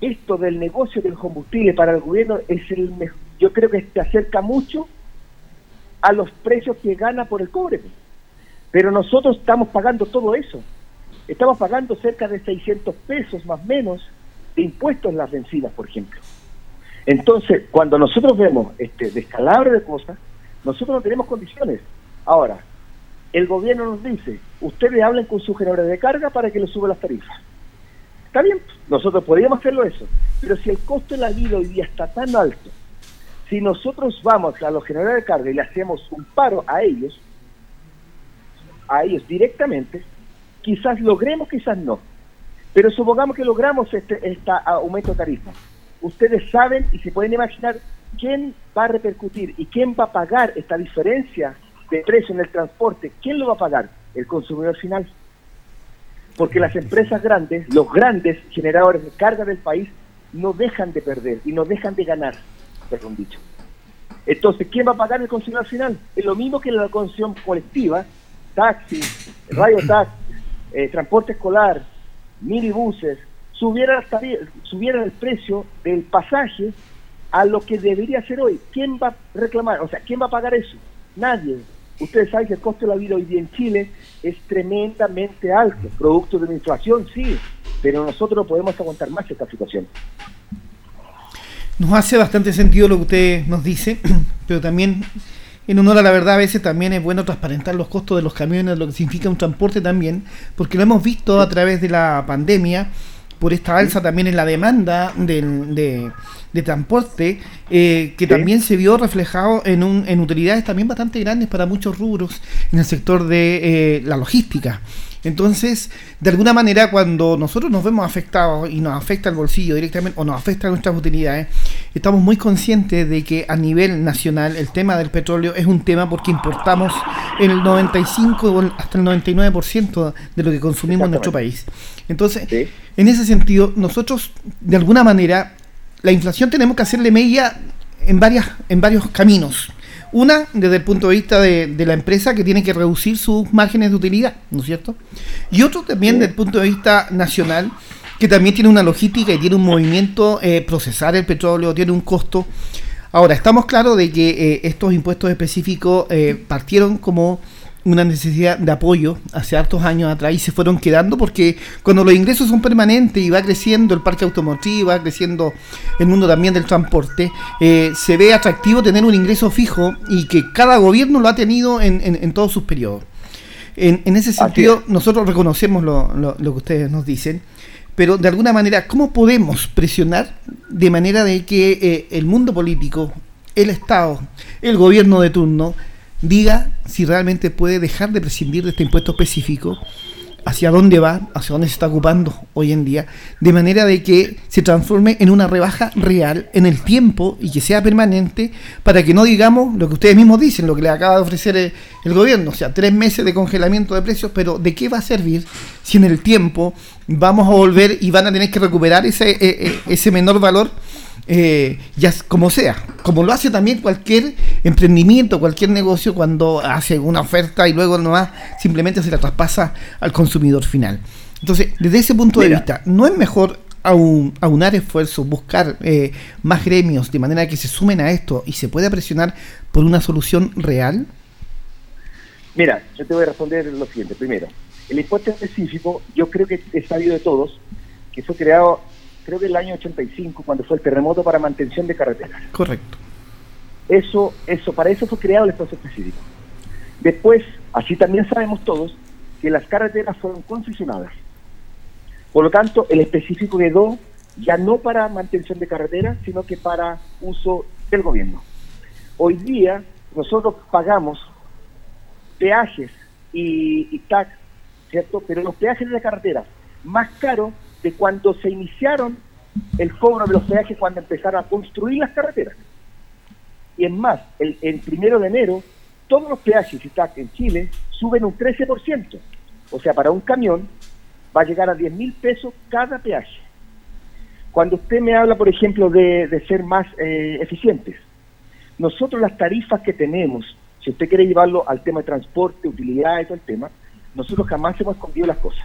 esto del negocio del combustible para el gobierno es el yo creo que se acerca mucho a los precios que gana por el cobre. Pero nosotros estamos pagando todo eso. Estamos pagando cerca de 600 pesos más o menos de impuestos en las bencinas, por ejemplo. Entonces, cuando nosotros vemos este descalabro de cosas, nosotros no tenemos condiciones. Ahora, el gobierno nos dice, ustedes hablen con sus generadores de carga para que les suba las tarifas. Está bien, nosotros podríamos hacerlo eso, pero si el costo de la vida hoy día está tan alto, si nosotros vamos a los generadores de carga y le hacemos un paro a ellos, a ellos directamente, quizás logremos, quizás no. Pero supongamos que logramos este, este aumento de tarifa. Ustedes saben y se pueden imaginar quién va a repercutir y quién va a pagar esta diferencia de precio en el transporte. ¿Quién lo va a pagar? El consumidor final porque las empresas grandes, los grandes generadores de carga del país, no dejan de perder y no dejan de ganar, perdón dicho. Entonces, ¿quién va a pagar el consumidor final? Es lo mismo que la consumición colectiva, taxi, radio taxi, eh, transporte escolar, minibuses, subieran, subieran el precio del pasaje a lo que debería ser hoy. ¿Quién va a reclamar? O sea, ¿quién va a pagar eso? Nadie. Ustedes saben que el costo de la vida hoy día en Chile es tremendamente alto, producto de la inflación, sí, pero nosotros no podemos aguantar más esta situación. Nos hace bastante sentido lo que usted nos dice, (clears throat) pero también, en honor a la verdad, a veces también es bueno transparentar los costos de los camiones, lo que significa un transporte también, porque lo hemos visto a través de la pandemia, por esta alza también en la demanda de, de transporte, eh, que también se vio reflejado en, un, en utilidades también bastante grandes para muchos rubros en el sector de eh, la logística. Entonces, de alguna manera, cuando nosotros nos vemos afectados y nos afecta el bolsillo directamente o nos afecta nuestras utilidades, estamos muy conscientes de que a nivel nacional el tema del petróleo es un tema porque importamos el 95 hasta el 99% de lo que consumimos en nuestro país. Entonces, en ese sentido, nosotros de alguna manera la inflación tenemos que hacerle media en, varias, en varios caminos. Una, desde el punto de vista de, la empresa que tiene que reducir sus márgenes de utilidad, ¿no es cierto? Y otro también desde el punto de vista nacional, que también tiene una logística y tiene un movimiento, eh, procesar el petróleo, tiene un costo. Ahora, estamos claros de que eh, estos impuestos específicos eh, partieron como una necesidad de apoyo hace hartos años atrás y se fueron quedando porque cuando los ingresos son permanentes y va creciendo el parque automotriz, va creciendo el mundo también del transporte, eh, se ve atractivo tener un ingreso fijo y que cada gobierno lo ha tenido en, en, todos sus periodos. En, ese sentido, nosotros reconocemos lo, lo, que ustedes nos dicen, pero de alguna manera, ¿cómo podemos presionar de manera de que eh, el mundo político, el Estado, el gobierno de turno, diga si realmente puede dejar de prescindir de este impuesto específico, hacia dónde va, hacia dónde se está ocupando hoy en día, de manera de que se transforme en una rebaja real en el tiempo y que sea permanente para que no digamos lo que ustedes mismos dicen, lo que le acaba de ofrecer el, gobierno, o sea, tres meses de congelamiento de precios, pero ¿de qué va a servir si en el tiempo vamos a volver y van a tener que recuperar ese, e, e, ese menor valor? Eh, ya como sea, como lo hace también cualquier emprendimiento, cualquier negocio cuando hace una oferta y luego nomás simplemente se la traspasa al consumidor final. Entonces, desde ese punto de vista, ¿no es mejor aunar esfuerzos, buscar eh, más gremios de manera que se sumen a esto y se pueda presionar por una solución real? Mira, yo te voy a responder lo siguiente. Primero, el impuesto específico, yo creo que es sabido de todos, que fue creado creo que el año 85, cuando fue el terremoto para mantención de carreteras. Correcto. Eso, eso, para eso fue creado el espacio específico. Después, así también sabemos todos, que las carreteras fueron concesionadas. Por lo tanto, el específico quedó ya no para mantención de carreteras, sino que para uso del gobierno. Hoy día nosotros pagamos peajes y, y tax, ¿cierto? Pero los peajes de la carretera más caros de cuando se iniciaron el cobro de los peajes cuando empezaron a construir las carreteras. Y es más, el, primero de enero, todos los peajes en Chile suben un 13%. O sea, para un camión va a llegar a 10 mil pesos cada peaje. Cuando usted me habla, por ejemplo, de, ser más eh, eficientes, nosotros las tarifas que tenemos, si usted quiere llevarlo al tema de transporte, utilidad y todo el tema, nosotros jamás hemos escondido las cosas.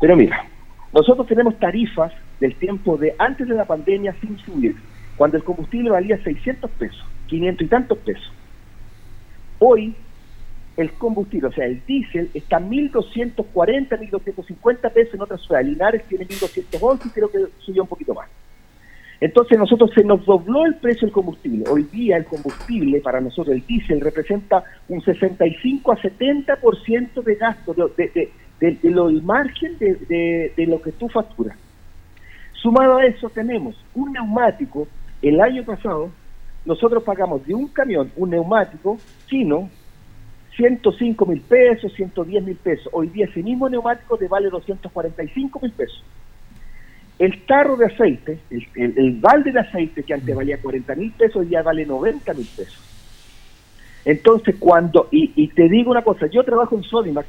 Pero mira, nosotros tenemos tarifas del tiempo de antes de la pandemia sin subir, cuando el combustible valía 600 pesos, 500 y tantos pesos. Hoy el combustible, o sea, el diésel, está 1.240, 1.250 pesos en otras ciudades. Linares tiene 1.211 y creo que subió un poquito más. Entonces nosotros se nos dobló el precio del combustible. Hoy día el combustible para nosotros, el diésel, representa un 65 a 70% de gasto, de, lo, del margen de, de lo que tú facturas. Sumado a eso tenemos un neumático, el año pasado nosotros pagamos de un camión, un neumático chino, 105 mil pesos, 110 mil pesos. Hoy día ese mismo neumático te vale 245 mil pesos. El tarro de aceite, el, balde de aceite que antes valía 40 mil pesos, ya vale 90 mil pesos. Entonces, cuando, y, te digo una cosa, yo trabajo en Sodimac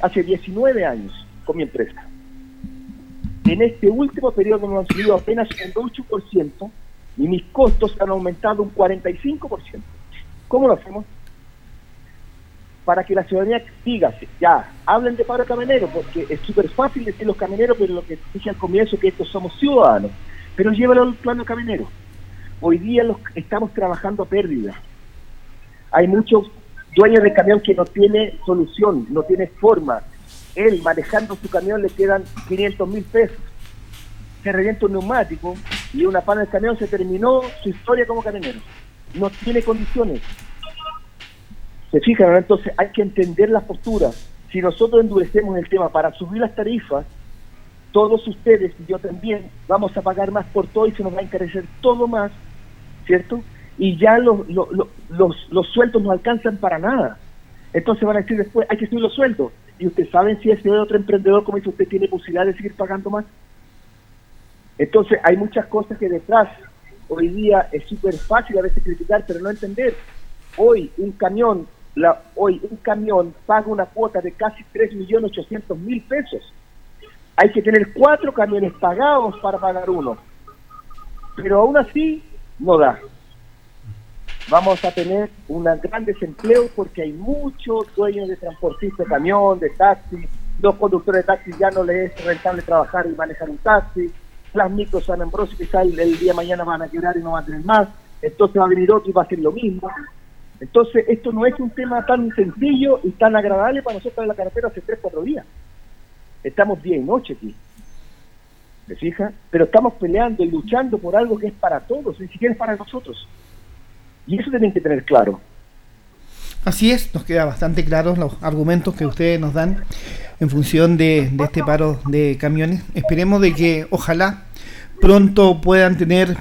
hace 19 años con mi empresa. En este último periodo han subido apenas un 8% y mis costos han aumentado un 45%. ¿Cómo lo hacemos? para que la ciudadanía diga, ya, hablen de paro camionero, porque es súper fácil decir los camioneros, pero lo que dije al comienzo que estos somos ciudadanos, pero llévalo al plano camionero. Hoy día los, estamos trabajando a pérdida. Hay muchos dueños de camión que no tiene solución, no tiene forma. Él manejando su camión le quedan 500 mil pesos. Se revienta un neumático y una pana del camión se terminó su historia como camionero. No tiene condiciones ¿Se fijan? Entonces hay que entender las posturas. Si nosotros endurecemos el tema para subir las tarifas, todos ustedes y yo también vamos a pagar más por todo y se nos va a encarecer todo más, ¿cierto? Y ya los, los, los, los sueldos no alcanzan para nada. Entonces van a decir después, hay que subir los sueldos. Y ustedes saben si ese otro emprendedor, como dice usted, tiene posibilidad de seguir pagando más. Entonces hay muchas cosas que detrás, hoy día es súper fácil a veces criticar, pero no entender. Hoy un camión hoy un camión paga una cuota de casi 3.800.000 pesos. Hay que tener cuatro camiones pagados para pagar uno. Pero aún así no da. Vamos a tener un gran desempleo porque hay muchos dueños de transportistas de camión, de taxi. Los conductores de taxi ya no les es rentable trabajar y manejar un taxi. Las micros San Ambrosio quizá el, el día de mañana van a quebrar y no van a tener más. Entonces va a venir otro y va a hacer lo mismo. Entonces, esto no es un tema tan sencillo y tan agradable para nosotros en la carretera hace tres, cuatro días. Estamos día y noche aquí. ¿Me fija? Pero estamos peleando y luchando por algo que es para todos, ni siquiera es para nosotros. Y eso tienen que tener claro. Así es, nos queda bastante claros los argumentos que ustedes nos dan en función de, este paro de camiones. Esperemos de que ojalá pronto puedan tener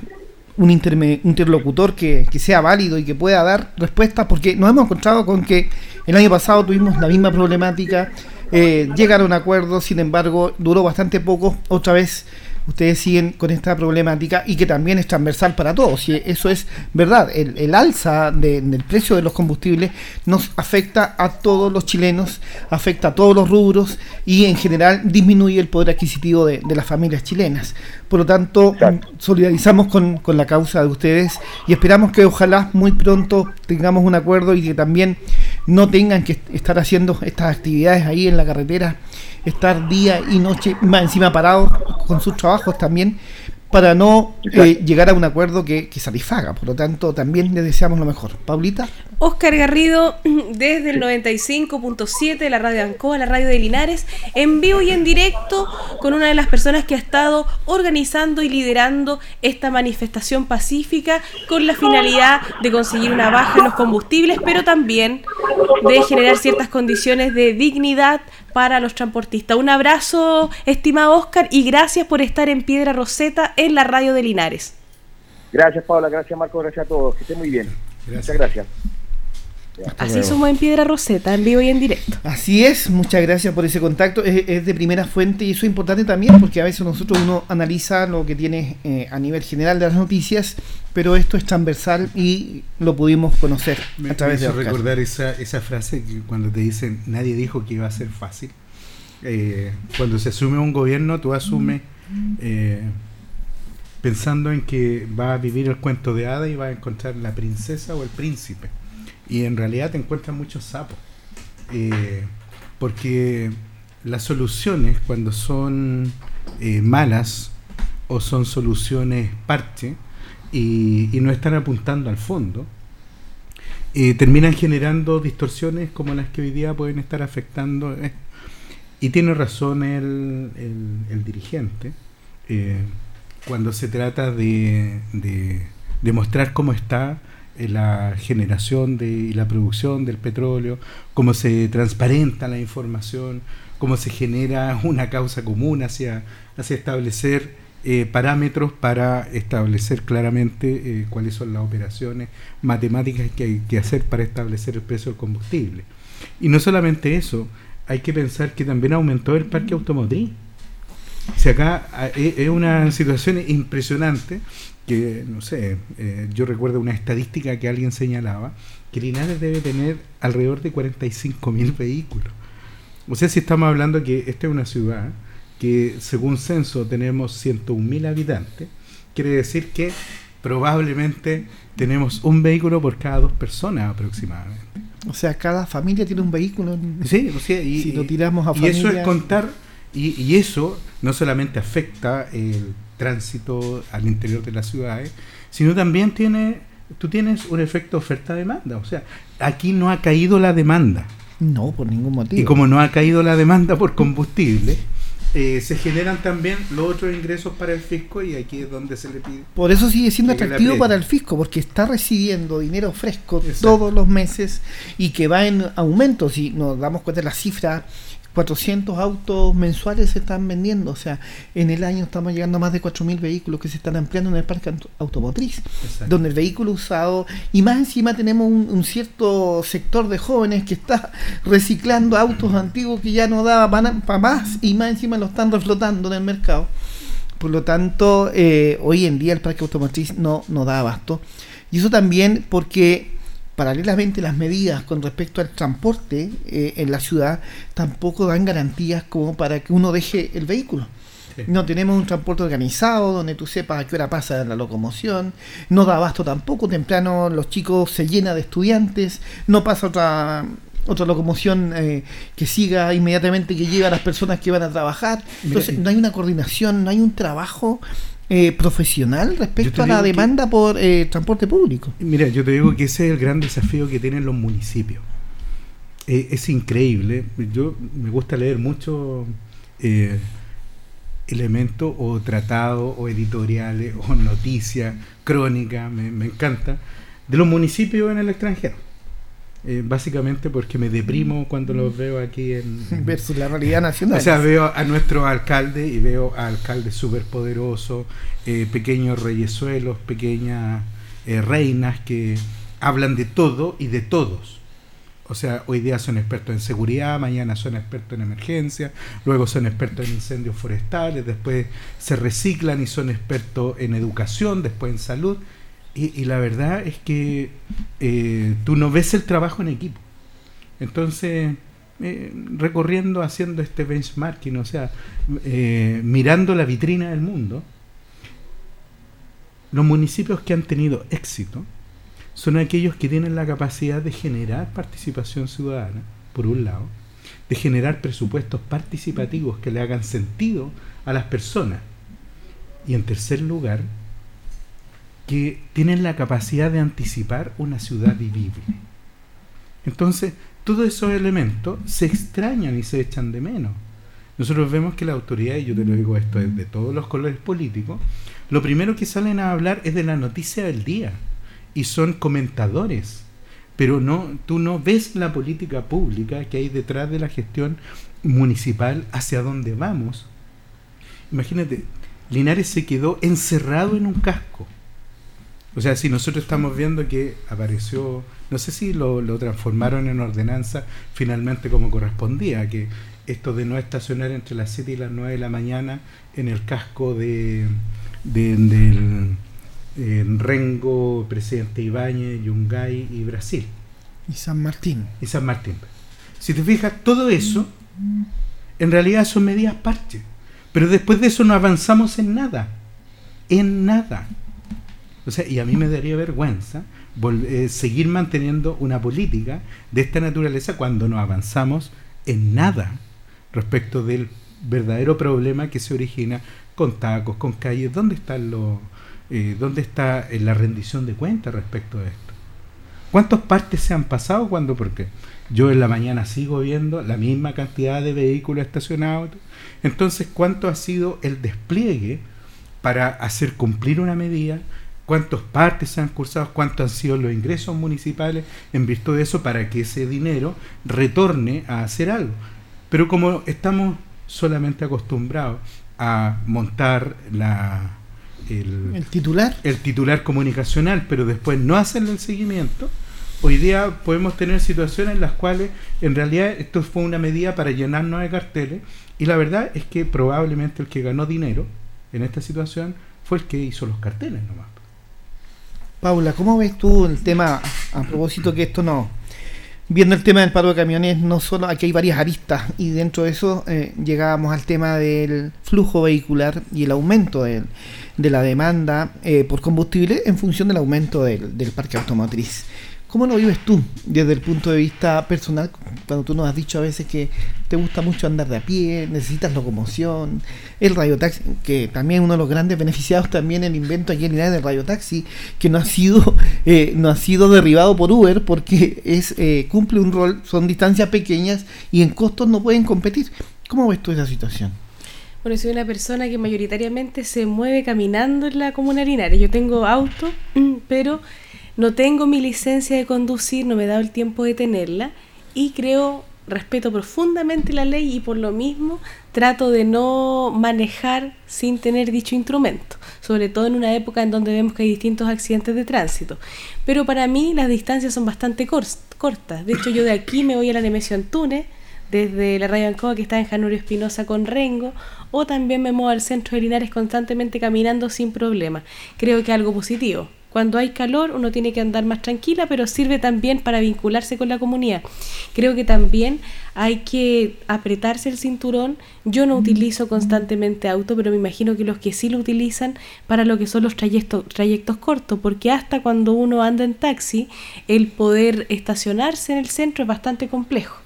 un, interlocutor que, sea válido y que pueda dar respuestas, porque nos hemos encontrado con que el año pasado tuvimos la misma problemática, eh, llegaron a acuerdos, sin embargo, duró bastante poco, otra vez ustedes siguen con esta problemática y que también es transversal para todos. Y eso es verdad, el, alza del precio de los combustibles nos afecta a todos los chilenos, afecta a todos los rubros y en general disminuye el poder adquisitivo de, las familias chilenas. Por lo tanto, solidarizamos con, con la causa de ustedes y esperamos que ojalá muy pronto tengamos un acuerdo y que también no tengan que estar haciendo estas actividades ahí en la carretera estar día y noche más encima parados con sus trabajos también para no eh, llegar a un acuerdo que, satisfaga. Por lo tanto, también le deseamos lo mejor. Paulita. Oscar Garrido, (clears throat) desde el 95.7, la radio Ancoa, la radio de Linares, en vivo y en directo con una de las personas que ha estado organizando y liderando esta manifestación pacífica con la finalidad de conseguir una baja en los combustibles, pero también de generar ciertas condiciones de dignidad para los transportistas. Un abrazo, estimado Oscar, y gracias por estar en Piedra Roseta en la radio de Linares. Gracias, Paula, gracias, Marco, gracias a todos. Que estén muy bien. Muchas gracias. Así somos en Piedra Roseta, en vivo y en directo. Así es, muchas gracias por ese contacto. Es, de primera fuente y eso es importante también porque a veces nosotros uno analiza lo que tiene eh, a nivel general de las noticias, pero esto es transversal y lo pudimos conocer a través de recordar esa, esa frase que cuando te dicen nadie dijo que iba a ser fácil. Eh, cuando se asume un gobierno, tú asumes eh, pensando en que va a vivir el cuento de hada y va a encontrar la princesa o el príncipe y en realidad te encuentras muchos sapos. Eh, porque las soluciones cuando son eh, malas o son soluciones parche y, no están apuntando al fondo, eh, terminan generando distorsiones como las que hoy día pueden estar afectando. y tiene razón el, el, dirigente. cuando se trata de, de, mostrar cómo está eh, la generación de, y la producción del petróleo, cómo se transparenta la información, cómo se genera una causa común hacia, hacia establecer eh, parámetros para establecer claramente eh, cuáles son las operaciones matemáticas que hay que hacer para establecer el precio del combustible. Y no solamente eso, hay que pensar que también aumentó el parque automotriz. Si acá eh, es una situación impresionante que, no sé, yo recuerdo una estadística que alguien señalaba, que Linares debe tener alrededor de 45 mil vehículos. O sea, si estamos hablando que esta es una ciudad que según censo tenemos 101.000 habitantes, quiere decir que probablemente tenemos un vehículo por cada dos personas aproximadamente. O sea, cada familia tiene un vehículo. Sí, o sea, y, si lo tiramos a y eso es contar, y, y, eso no solamente afecta el tránsito al interior de las ciudades, sino también tiene, tú tienes un efecto oferta-demanda. O sea, aquí no ha caído la demanda. No, por ningún motivo. Y como no ha caído la demanda por combustible, eh, se generan también los otros ingresos para el fisco y aquí es donde se le pide. Por eso sigue siendo atractivo para el fisco, porque está recibiendo dinero fresco todos los meses y que va en aumento. Si nos damos cuenta de la cifra 400 autos mensuales se están vendiendo, o sea, en el año estamos llegando a más de 4.000 vehículos que se están ampliando en el parque automotriz, donde el vehículo usado, y más encima tenemos un, cierto sector de jóvenes que está (laughs) reciclando autos antiguos que ya no daban para más, y más encima lo están reflotando en el mercado. Por lo tanto, eh, hoy en día el parque automotriz no, no da abasto. Y eso también porque paralelamente las medidas con respecto al transporte eh, en la ciudad tampoco dan garantías como para que uno deje el vehículo. No tenemos un transporte organizado donde tú sepas a qué hora pasa la locomoción, no da abasto tampoco, temprano los chicos se llenan de estudiantes, no pasa otra otra locomoción eh, que siga inmediatamente que lleva a las personas que van a trabajar. Entonces no hay una coordinación, no hay un trabajo eh, profesional respecto a la demanda por eh, transporte público. Mira, yo te digo que ese es el gran desafío que tienen los municipios. Eh, es increíble. Yo me gusta leer mucho elementos o tratados o editoriales o noticias, crónicas, me, me encanta, de los municipios en el extranjero eh, básicamente porque me deprimo cuando los veo aquí en... (laughs) Versus la realidad nacional. O sea, veo a nuestro alcalde y veo a alcaldes superpoderosos, eh, pequeños reyesuelos, pequeñas eh, reinas que hablan de todo y de todos. O sea, hoy día son expertos en seguridad, mañana son expertos en emergencia, luego son expertos en incendios forestales, después se reciclan y son expertos en educación, después en salud. Y, la verdad es que eh, tú no ves el trabajo en equipo. Entonces, eh, recorriendo, haciendo este benchmarking, o sea, eh, mirando la vitrina del mundo, los municipios que han tenido éxito son aquellos que tienen la capacidad de generar participación ciudadana, por un lado, de generar presupuestos participativos que le hagan sentido a las personas. Y en tercer lugar, que tienen la capacidad de anticipar una ciudad vivible. Entonces, todos esos elementos se extrañan y se echan de menos. Nosotros vemos que la autoridad, y yo te lo digo esto de todos los colores políticos, lo primero que salen a hablar es de la noticia del día y son comentadores. Pero no, tú no ves la política pública que hay detrás de la gestión municipal hacia dónde vamos. Imagínate, Linares se quedó encerrado en un casco o sea, si nosotros estamos viendo que apareció, no sé si lo, transformaron en ordenanza finalmente como correspondía, que esto de no estacionar entre las 7 y las 9 de la mañana en el casco de, del Rengo, Presidente Ibáñez, Yungay y Brasil. Y San Martín. Y San Martín. Si te fijas, todo eso en realidad son medidas parches. Pero después de eso no avanzamos en nada. En nada. Y a mí me daría vergüenza eh, seguir manteniendo una política de esta naturaleza cuando no avanzamos en nada respecto del verdadero problema que se origina con tacos, con calles. ¿Dónde está, lo, eh, ¿dónde está eh, la rendición de cuentas respecto de esto? ¿Cuántos partes se han pasado cuando? Porque yo en la mañana sigo viendo la misma cantidad de vehículos estacionados. Entonces, ¿cuánto ha sido el despliegue para hacer cumplir una medida, cuántos partes se han cursado, cuántos han sido los ingresos municipales en virtud de eso para que ese dinero retorne a hacer algo. Pero como estamos solamente acostumbrados a montar la, el, titular el titular comunicacional, pero después no hacerle el seguimiento, hoy día podemos tener situaciones en las cuales en realidad esto fue una medida para llenarnos de carteles y la verdad es que probablemente el que ganó dinero en esta situación fue el que hizo los carteles nomás. Paula, ¿cómo ves tú el tema a propósito que esto no viendo el tema del paro de camiones, no solo aquí hay varias aristas y dentro de eso eh, llegábamos al tema del flujo vehicular y el aumento de, la demanda eh, por combustible en función del aumento del, del parque automotriz. ¿Cómo lo vives tú desde el punto de vista personal? Cuando tú nos has dicho a veces que te gusta mucho andar de a pie, necesitas locomoción, el radiotaxi, que también uno de los grandes beneficiados también el invento aquí en Linares del radiotaxi, que no ha sido (laughs) eh, no ha sido derribado por Uber porque es eh, cumple un rol, son distancias pequeñas y en costos no pueden competir. ¿Cómo ves tú esa situación? Bueno, soy una persona que mayoritariamente se mueve caminando en la comuna Linares. Yo tengo auto, (clears throat) pero no tengo mi licencia de conducir, no me he dado el tiempo de tenerla y creo, respeto profundamente la ley y por lo mismo trato de no manejar sin tener dicho instrumento, sobre todo en una época en donde vemos que hay distintos accidentes de tránsito. Pero para mí las distancias son bastante cortas. De hecho, yo de aquí me voy a la Nemesio Antunes, desde la radio Ancoa que está en Janorio Espinosa con Rengo, o también me muevo al centro de Linares constantemente caminando sin problema. Creo que algo positivo. Cuando hay calor uno tiene que andar más tranquila, pero sirve también para vincularse con la comunidad. Creo que también hay que apretarse el cinturón. Yo no utilizo constantemente auto, pero me imagino que los que sí lo utilizan para lo que son los trayectos, trayectos cortos, porque hasta cuando uno anda en taxi, el poder estacionarse en el centro es bastante complejo.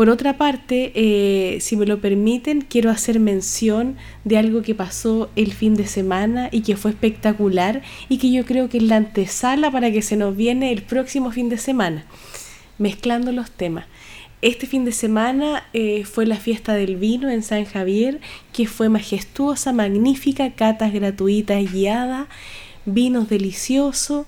Por otra parte, eh, si me lo permiten, quiero hacer mención de algo que pasó el fin de semana y que fue espectacular y que yo creo que es la antesala para que se nos viene el próximo fin de semana, mezclando los temas. Este fin de semana eh, fue la fiesta del vino en San Javier, que fue majestuosa, magnífica, catas gratuitas guiadas, vinos deliciosos,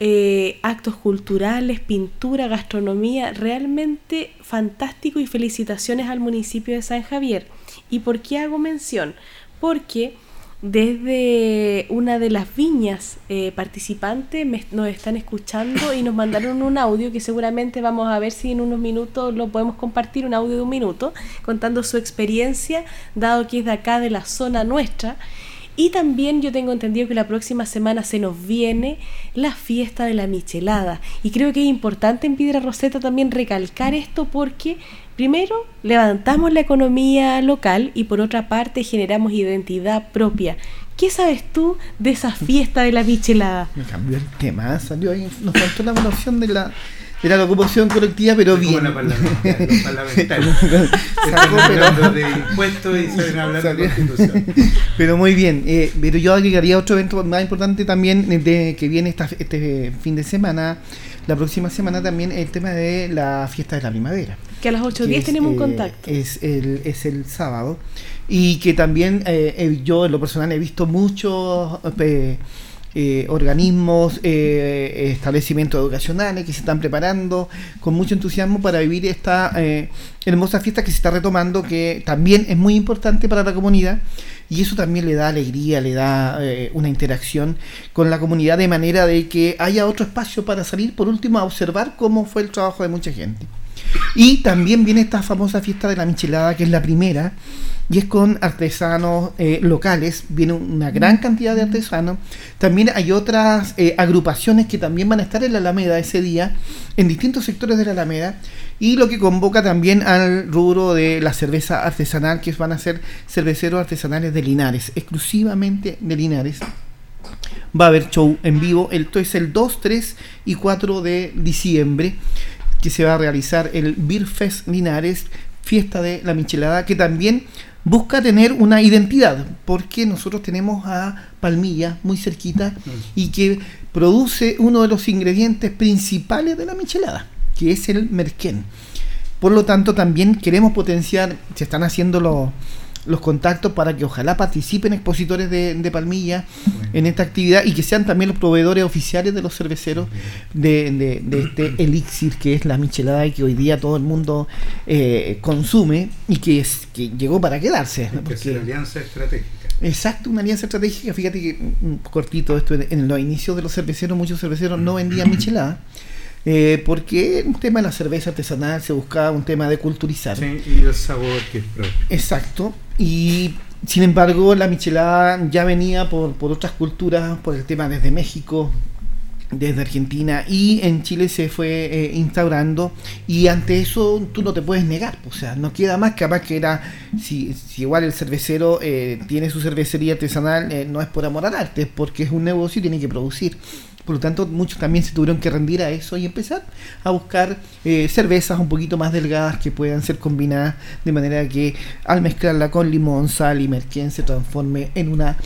eh, actos culturales, pintura, gastronomía, realmente fantástico y felicitaciones al municipio de San Javier. ¿Y por qué hago mención? Porque desde una de las viñas eh, participantes nos están escuchando y nos mandaron un audio que seguramente vamos a ver si en unos minutos lo podemos compartir, un audio de un minuto, contando su experiencia, dado que es de acá, de la zona nuestra y también yo tengo entendido que la próxima semana se nos viene la fiesta de la michelada. Y creo que es importante en Piedra Roseta también recalcar esto porque primero levantamos la economía local y por otra parte generamos identidad propia. ¿Qué sabes tú de esa fiesta de la michelada? Me cambió el tema, salió ahí, nos faltó la evaluación de la de la locomoción colectiva, pero bien. Como la parlamentaria, los (laughs) parlamentarios. hablando de impuestos y saben (laughs) hablar de constitución. (laughs) Pero muy bien. Eh, pero yo agregaría otro evento más importante también de, que viene esta, este fin de semana. La próxima semana también el tema de la fiesta de la primavera. Que a las 8.10 tenemos un eh, contacto. Es el, es el sábado. Y que también eh, yo en lo personal he visto muchos... Eh, organismos, eh, establecimientos educacionales que se están preparando con mucho entusiasmo para vivir esta eh, hermosa fiesta que se está retomando, que también es muy importante para la comunidad y eso también le da alegría, le da una interacción con la comunidad de manera de que haya otro espacio para salir, por último, a observar cómo fue el trabajo de mucha gente. Y también viene esta famosa fiesta de la michelada, que es la primera, y es con artesanos eh, locales, viene una gran cantidad de artesanos. También hay otras eh, agrupaciones que también van a estar en la Alameda ese día, en distintos sectores de la Alameda, y lo que convoca también al rubro de la cerveza artesanal, que van a ser cerveceros artesanales de Linares, exclusivamente de Linares. Va a haber show en vivo, esto es el 2, 3 y 4 de diciembre que se va a realizar el Beer Fest Linares, fiesta de la michelada, que también busca tener una identidad, porque nosotros tenemos a Palmilla muy cerquita y que produce uno de los ingredientes principales de la michelada, que es el merquén. Por lo tanto, también queremos potenciar, se están haciendo los los contactos para que ojalá participen expositores de, de Palmilla en esta actividad y que sean también los proveedores oficiales de los cerveceros de, de- de este (clears throat) elixir que es la michelada y que hoy día todo el mundo eh, consume y que, es, que llegó para quedarse. Porque- hacer alianza estratégica. Exacto, una alianza estratégica. Fíjate que, mm, cortito esto, en los inicios de los cerveceros, muchos cerveceros no vendían (clears throat) michelada. eh, porque un tema de la cerveza artesanal se buscaba un tema de culturizar. Sí, y el sabor que es propio. Exacto. Y sin embargo, la michelada ya venía por, por otras culturas, por el tema desde México, desde Argentina y en Chile se fue eh, instaurando y ante eso tú no te puedes negar, o sea, no queda más capaz que era, si, si igual el cervecero eh, tiene su cervecería artesanal, eh, no es por amor al arte, es porque es un negocio y tiene que producir. Por lo tanto, muchos también se tuvieron que rendir a eso y empezar a buscar eh, cervezas un poquito más delgadas que puedan ser combinadas de manera que al mezclarla con limón, sal y merquén se transforme en una Una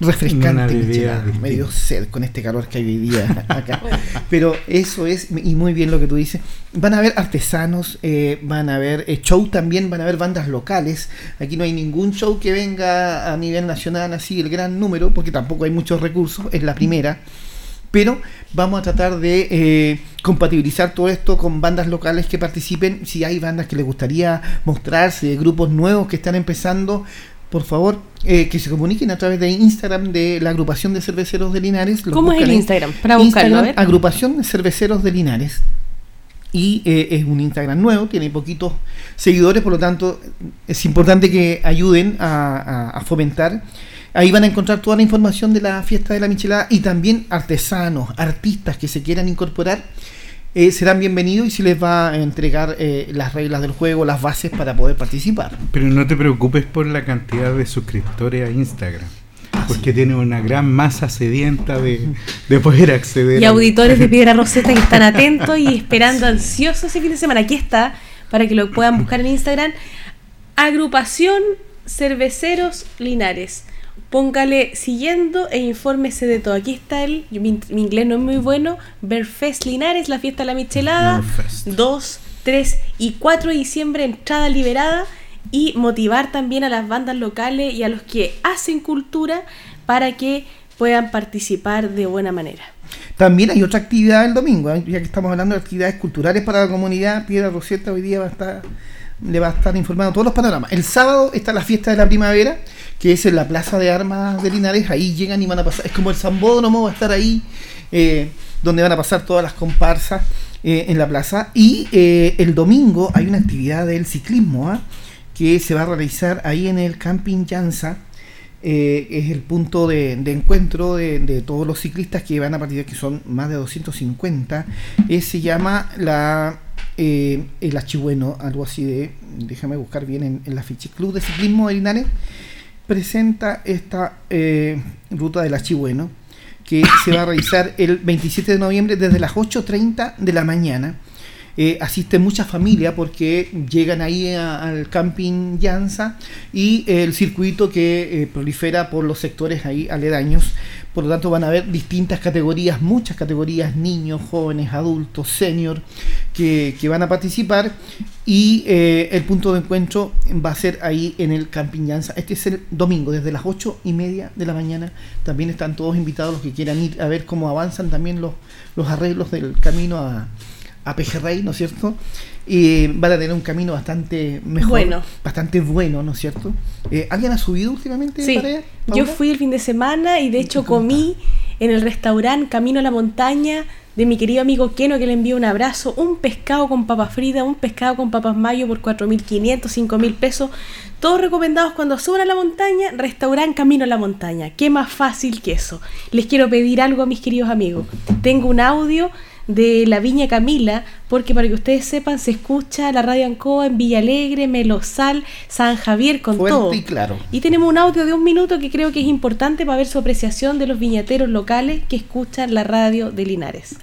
refrescante bebida distinta. medio sed con este calor que hay hoy día (laughs) acá. Pero eso es, y muy bien lo que tú dices. Van a haber artesanos, eh, van a haber eh, show también, van a haber bandas locales. Aquí no hay ningún show que venga a nivel nacional así el gran número, porque tampoco hay muchos recursos, es la primera. Pero vamos a tratar de eh, compatibilizar todo esto con bandas locales que participen. Si hay bandas que les gustaría mostrarse, grupos nuevos que están empezando, por favor, eh, que se comuniquen a través de Instagram de la agrupación de cerveceros de Linares. Los ¿Cómo es el Instagram? Para buscarlo, a ver. agrupación de cerveceros de Linares. Y eh, es un Instagram nuevo, tiene poquitos seguidores, por lo tanto es importante que ayuden a, a- a fomentar. Ahí van a encontrar toda la información de la fiesta de la michelada y también artesanos, artistas que se quieran incorporar. Eh, serán bienvenidos y se les va a entregar eh, las reglas del juego, las bases para poder participar. Pero no te preocupes por la cantidad de suscriptores a Instagram. Porque tiene una gran masa sedienta de, de poder acceder. Y auditores de (laughs) Piedra Roseta que están atentos y esperando ansiosos ese fin de semana. Aquí está, para que lo puedan buscar en Instagram. Agrupación Cerveceros Linares. Póngale siguiendo e infórmese de todo. Aquí está el, mi, mi inglés no es muy bueno, Berfest Linares, la fiesta de la michelada. Berfest. 2, 3 y 4 de diciembre, entrada liberada. Y motivar también a las bandas locales y a los que hacen cultura para que puedan participar de buena manera. También hay otra actividad el domingo, ¿eh? ya que estamos hablando de actividades culturales para la comunidad. Piedra Roseta hoy día va a estar, le va a estar informando todos los panoramas. El sábado está la fiesta de la primavera, que es en la Plaza de Armas de Linares. Ahí llegan y van a pasar, es como el Zambódromo, va a estar ahí, eh, donde van a pasar todas las comparsas eh, en la plaza. Y eh, el domingo hay una actividad del ciclismo, ¿ah? que se va a realizar ahí en el Camping Llanza. Es el punto de, de encuentro de, de todos los ciclistas que van a partir que son más de 250. Eh, se llama la eh, el Achibueno, algo así de, déjame buscar bien en, la ficha. Club de Ciclismo de Linares presenta esta eh, ruta del Achibueno que se va a realizar el 27 de noviembre desde las 8.30 de la mañana. Eh, asisten muchas familias porque llegan ahí al camping Llanza y el circuito que eh, prolifera por los sectores ahí aledaños. Por lo tanto van a haber distintas categorías, muchas categorías, niños, jóvenes, adultos, senior, que, que van a participar y eh, el punto de encuentro va a ser ahí en el Camping Llanza. Este es el domingo, desde las ocho y media de la mañana. También están todos invitados los que quieran ir a ver cómo avanzan también los, los arreglos del camino a, a Pejerrey, ¿no es cierto? Y van a tener un camino bastante mejor, Bueno. bastante bueno, ¿no es cierto? Eh, ¿Alguien ha subido últimamente Sí, allá, yo fui el fin de semana y de hecho ¿Cómo comí en el restaurante Camino a la Montaña de mi querido amigo Keno que le envío un abrazo, un pescado con papas fritas, un pescado con papas mayo por 4.500, 5.000 pesos, todos recomendados cuando suban a la montaña, restaurante Camino a la Montaña, qué más fácil que eso. Les quiero pedir algo a mis queridos amigos, tengo un audio de la Viña Camila, porque para que ustedes sepan, se escucha la radio Ancoa en Villa Alegre, Melosal, San Javier, con Fuerte todo. y claro. Y tenemos un audio de un minuto que creo que es importante para ver su apreciación de los viñateros locales que escuchan la radio de Linares.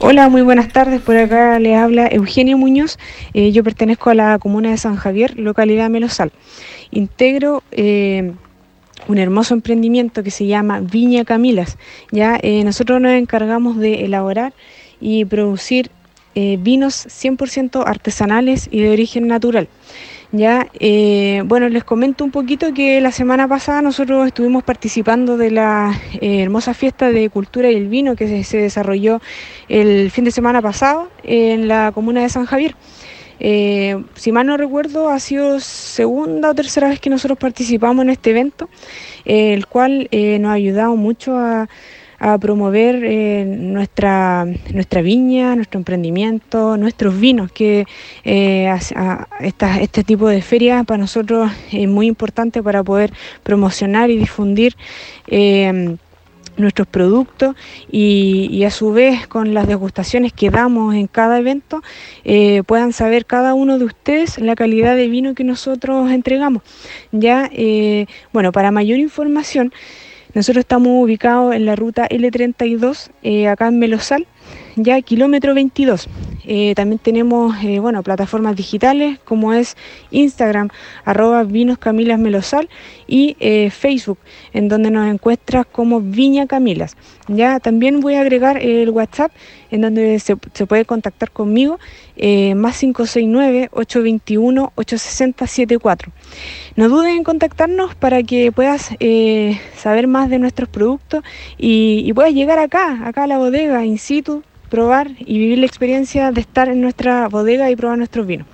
Hola, muy buenas tardes. Por acá le habla Eugenio Muñoz. Eh, yo pertenezco a la comuna de San Javier, localidad Melosal. Integro eh, un hermoso emprendimiento que se llama Viña Camilas. Ya eh, nosotros nos encargamos de elaborar y producir eh, vinos 100% artesanales y de origen natural. Ya, eh, bueno, les comento un poquito que la semana pasada nosotros estuvimos participando de la hermosa fiesta de cultura y el vino que se, desarrolló el fin de semana pasado en la comuna de San Javier. Eh, si mal no recuerdo, ha sido segunda o tercera vez que nosotros participamos en este evento, el cual nos ha ayudado mucho a promover eh, nuestra, nuestra viña, nuestro emprendimiento, nuestros vinos, que eh, este tipo de ferias para nosotros es muy importante para poder promocionar y difundir. Eh, nuestros productos y, a su vez con las degustaciones que damos en cada evento puedan saber cada uno de ustedes la calidad de vino que nosotros entregamos. Ya, bueno, para mayor información nosotros estamos ubicados en la ruta L32, eh, acá en Melosal, ya kilómetro 22. Eh, también tenemos eh, bueno, plataformas digitales como es Instagram, arroba Vinos Melosal y eh, Facebook, en donde nos encuentras como Viña Camilas. Ya también voy a agregar el WhatsApp en donde se, puede contactar conmigo, más 569-821-860-74. No dudes en contactarnos para que puedas saber más de nuestros productos y, y puedas llegar acá, acá a la bodega, in situ, probar y vivir la experiencia de estar en nuestra bodega y probar nuestros vinos.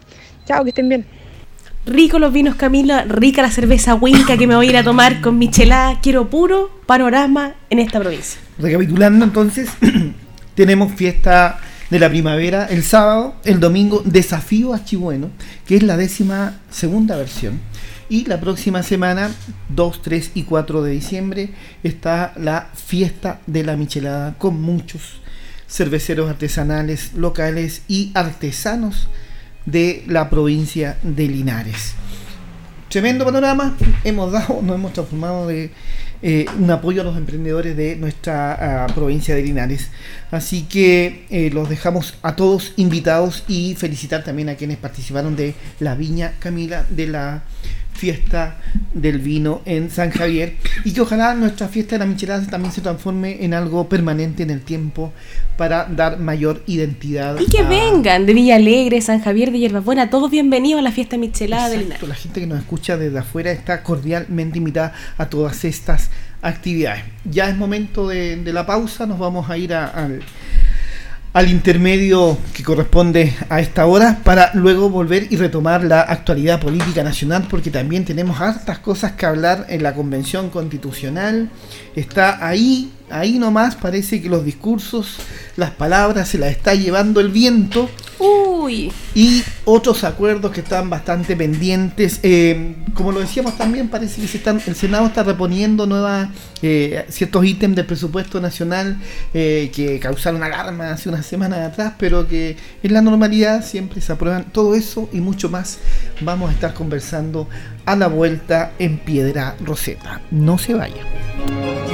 Chao, que estén bien. Rico los vinos Camila, rica la cerveza Winca que me voy a ir a tomar con Michelada. Quiero puro panorama en esta provincia. Recapitulando entonces, (clears throat) tenemos fiesta de la primavera el sábado, el domingo Desafío Archibueno, que es la décima segunda versión. Y la próxima semana, 2, 3 y 4 de diciembre, está la fiesta de la Michelada con muchos cerveceros artesanales locales y artesanos de la provincia de Linares. Tremendo panorama, hemos dado, nos hemos transformado de eh, un apoyo a los emprendedores de nuestra ah, provincia de Linares. Así que eh, los dejamos a todos invitados y felicitar también a quienes participaron de la Viña Camila de la fiesta del vino en San Javier y que ojalá nuestra fiesta de la michelada también se transforme en algo permanente en el tiempo para dar mayor identidad. Y que vengan de Villa Alegre, San Javier de Hierbabuena, todos bienvenidos a la fiesta michelada del Linares. La gente que nos escucha desde afuera está cordialmente invitada a todas estas actividades. Ya es momento de, la pausa, nos vamos a ir al al intermedio que corresponde a esta hora para luego volver y retomar la actualidad política nacional porque también tenemos hartas cosas que hablar en la convención constitucional. Está ahí, ahí nomás parece que los discursos, las palabras se las está llevando el viento Uy. Y otros acuerdos que están bastante pendientes. Eh, como lo decíamos también, parece que se están, el Senado está reponiendo nuevas, eh, ciertos ítems del presupuesto nacional eh, que causaron alarma hace unas semanas atrás, pero que en la normalidad siempre se aprueban todo eso y mucho más. Vamos a estar conversando a la vuelta en Piedra Roseta. No se vayan.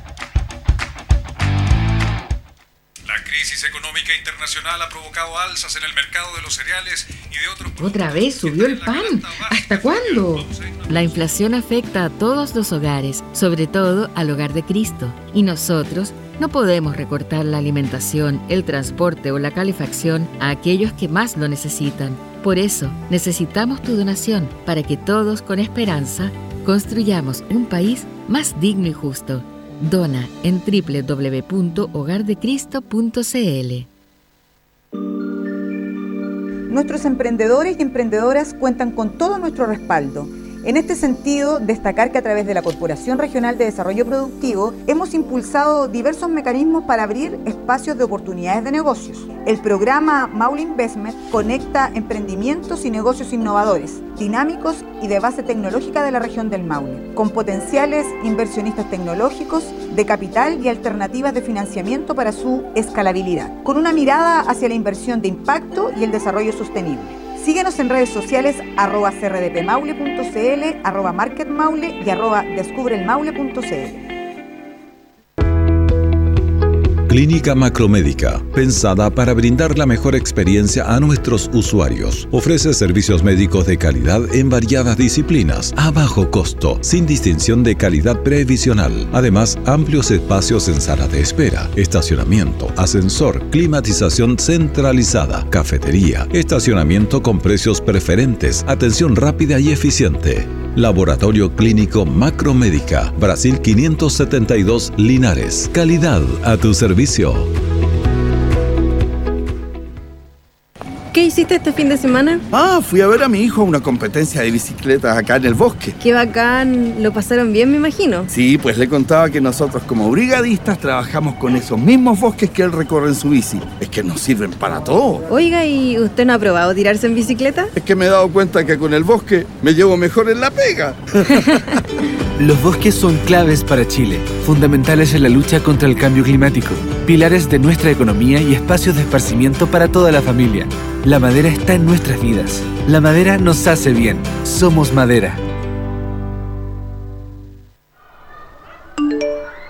Crisis económica internacional ha provocado alzas en el mercado de los cereales y de otros ¿Otra vez subió el pan? ¿Hasta cuándo? La inflación afecta a todos los hogares, sobre todo al hogar de Cristo. Y nosotros no podemos recortar la alimentación, el transporte o la calefacción a aquellos que más lo necesitan. Por eso, necesitamos tu donación para que todos con esperanza construyamos un país más digno y justo. Dona en www.hogardecristo.cl. Nuestros emprendedores y emprendedoras cuentan con todo nuestro respaldo En este sentido, destacar que a través de la Corporación Regional de Desarrollo Productivo hemos impulsado diversos mecanismos para abrir espacios de oportunidades de negocios. El programa Maule Investment conecta emprendimientos y negocios innovadores, dinámicos y de base tecnológica de la región del Maule, con potenciales inversionistas tecnológicos, de capital y alternativas de financiamiento para su escalabilidad, con una mirada hacia la inversión de impacto y el desarrollo sostenible. Síguenos en redes sociales arroba crdpmaule.cl, arroba marketmaule y arroba descubrelmaule.cl. Clínica Macromédica, pensada para brindar la mejor experiencia a nuestros usuarios. Ofrece servicios médicos de calidad en variadas disciplinas, a bajo costo, sin distinción de calidad previsional. Además, amplios espacios en sala de espera, estacionamiento, ascensor, climatización centralizada, cafetería, estacionamiento con precios preferentes, atención rápida y eficiente. Laboratorio Clínico Macromédica, Brasil 572 Linares. Calidad a tu servicio. ¿Qué hiciste este fin de semana? Ah, fui a ver a mi hijo a una competencia de bicicletas acá en el bosque. Qué bacán, lo pasaron bien me imagino. Sí, pues le contaba que nosotros como brigadistas trabajamos con esos mismos bosques que él recorre en su bici. Es que nos sirven para todo. Oiga, ¿y usted no ha probado tirarse en bicicleta? Es que me he dado cuenta que con el bosque me llevo mejor en la pega. (laughs) Los bosques son claves para Chile, fundamentales en la lucha contra el cambio climático, pilares de nuestra economía y espacios de esparcimiento para toda la familia. La madera está en nuestras vidas. La madera nos hace bien. Somos madera.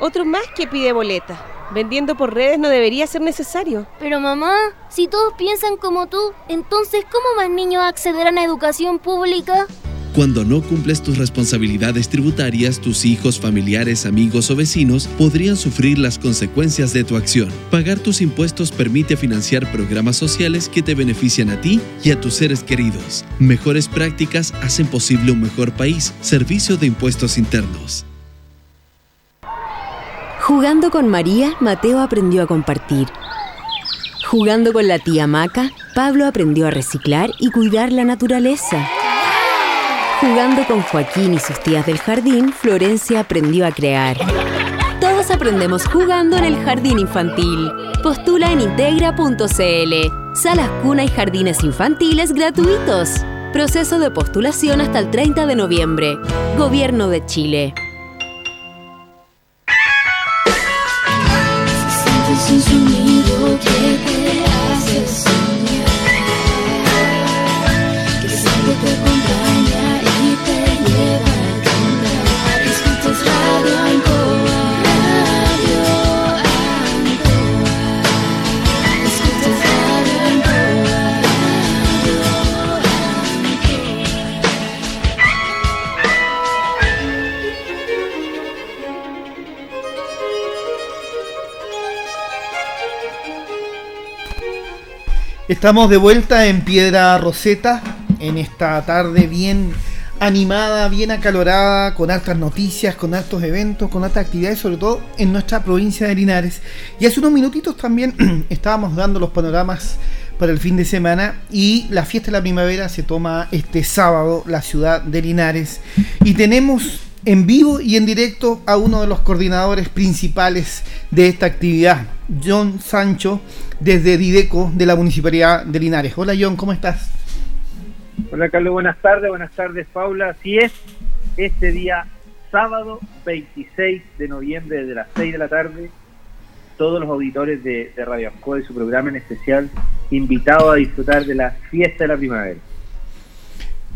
Otro más que pide boleta. Vendiendo por redes no debería ser necesario. Pero mamá, si todos piensan como tú, entonces ¿cómo más niños accederán a educación pública? Cuando no cumples tus responsabilidades tributarias, tus hijos, familiares, amigos o vecinos podrían sufrir las consecuencias de tu acción. Pagar tus impuestos permite financiar programas sociales que te benefician a ti y a tus seres queridos. Mejores prácticas hacen posible un mejor país. Servicio de Impuestos Internos. Jugando con María, Mateo aprendió a compartir. Jugando con la tía Maca, Pablo aprendió a reciclar y cuidar la naturaleza. Jugando con Joaquín y sus tías del jardín, Florencia aprendió a crear. Todos aprendemos jugando en el jardín infantil. Postula en integra.cl. Salas cuna y jardines infantiles gratuitos. Proceso de postulación hasta el 30 de noviembre. Gobierno de Chile. Estamos de vuelta en Piedra Roseta, en esta tarde bien animada, bien acalorada, con altas noticias, con altos eventos, con altas actividades, sobre todo en nuestra provincia de Linares. Y hace unos minutitos también (clears throat) estábamos dando los panoramas para el fin de semana y la fiesta de la primavera se toma este sábado, la ciudad de Linares. Y tenemos en vivo y en directo a uno de los coordinadores principales de esta actividad, John Sancho, desde Dideco de la Municipalidad de Linares. Hola John, ¿cómo estás? Hola Carlos, buenas tardes, buenas tardes Paula. Así es, este día sábado 26 de noviembre de las 6 de la tarde, todos los auditores de, Radio Asco y su programa en especial invitados a disfrutar de la fiesta de la primavera.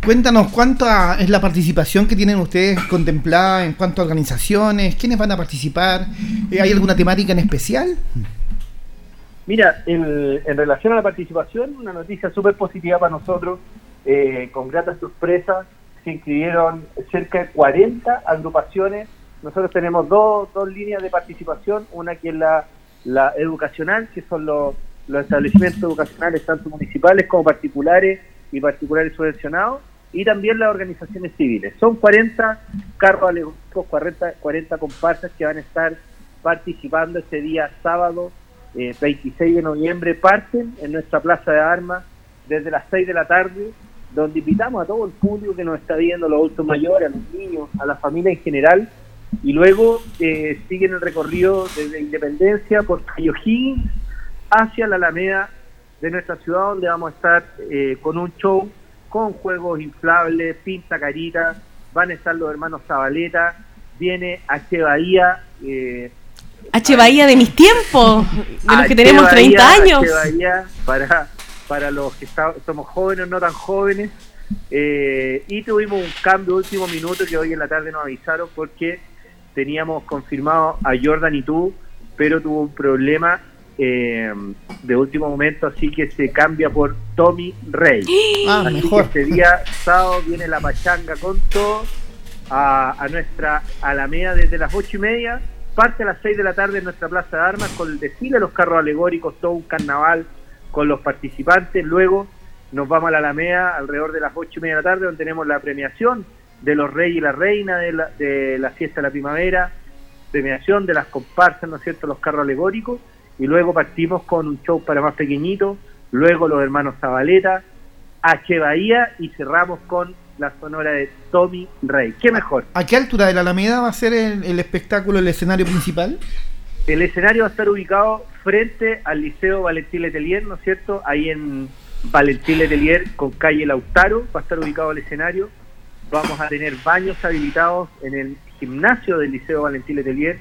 Cuéntanos cuánta es la participación que tienen ustedes contemplada en cuanto a organizaciones, quiénes van a participar, eh, ¿hay alguna temática en especial? Mira, en, relación a la participación, una noticia súper positiva para nosotros, eh, con gratas sorpresas, se inscribieron cerca de 40 agrupaciones. Nosotros tenemos dos, dos líneas de participación, una que es la, la educacional, que son los, los establecimientos educacionales, tanto municipales como particulares y particulares subvencionados, y también las organizaciones civiles. Son 40 carros alegóricos, 40, 40 comparsas que van a estar participando este día sábado 26 eh, de noviembre. Parten en nuestra plaza de armas desde las 6 de la tarde donde invitamos a todo el público que nos está viendo, los adultos mayores, a los niños, a la familia en general, y luego eh, siguen el recorrido desde Independencia por Cayo hacia la Alameda de nuestra ciudad, donde vamos a estar eh, con un show con juegos inflables, pinta carita, van a estar los hermanos Zabaleta, viene H. Bahía. Eh, H. Bahía de mis tiempos, de los que tenemos 30 años. H. Bahía para, para los que somos jóvenes, no tan jóvenes. Eh, y tuvimos un cambio último minuto que hoy en la tarde nos avisaron porque teníamos confirmado a Jordan y tú, pero tuvo un problema eh, de último momento, así que se cambia por Tommy Rey. (gasps) Ah, así mejor. que este día sábado viene la pachanga con todo a, a nuestra Alameda desde las ocho y media. Parte a las 6 de la tarde en nuestra Plaza de Armas con el desfile de los carros alegóricos, todo un carnaval con los participantes. Luego nos vamos a la Alameda alrededor de las ocho y media de la tarde, donde tenemos la premiación de los reyes y la reina de la, de la fiesta de la primavera, premiación de las comparsas, ¿no es cierto?, los carros alegóricos, y luego partimos con un show para más pequeñitos, luego los hermanos Zabaleta, H. Bahía, y cerramos con la sonora de Tommy Rey. ¿Qué mejor? ¿A qué altura de la Alameda va a ser el, el espectáculo, el escenario principal? El escenario va a estar ubicado frente al Liceo Valentín Letelier, ¿no es cierto? Ahí en Valentín Letelier con calle Lautaro va a estar ubicado el escenario. Vamos a tener baños habilitados en el gimnasio del Liceo Valentín Letelier.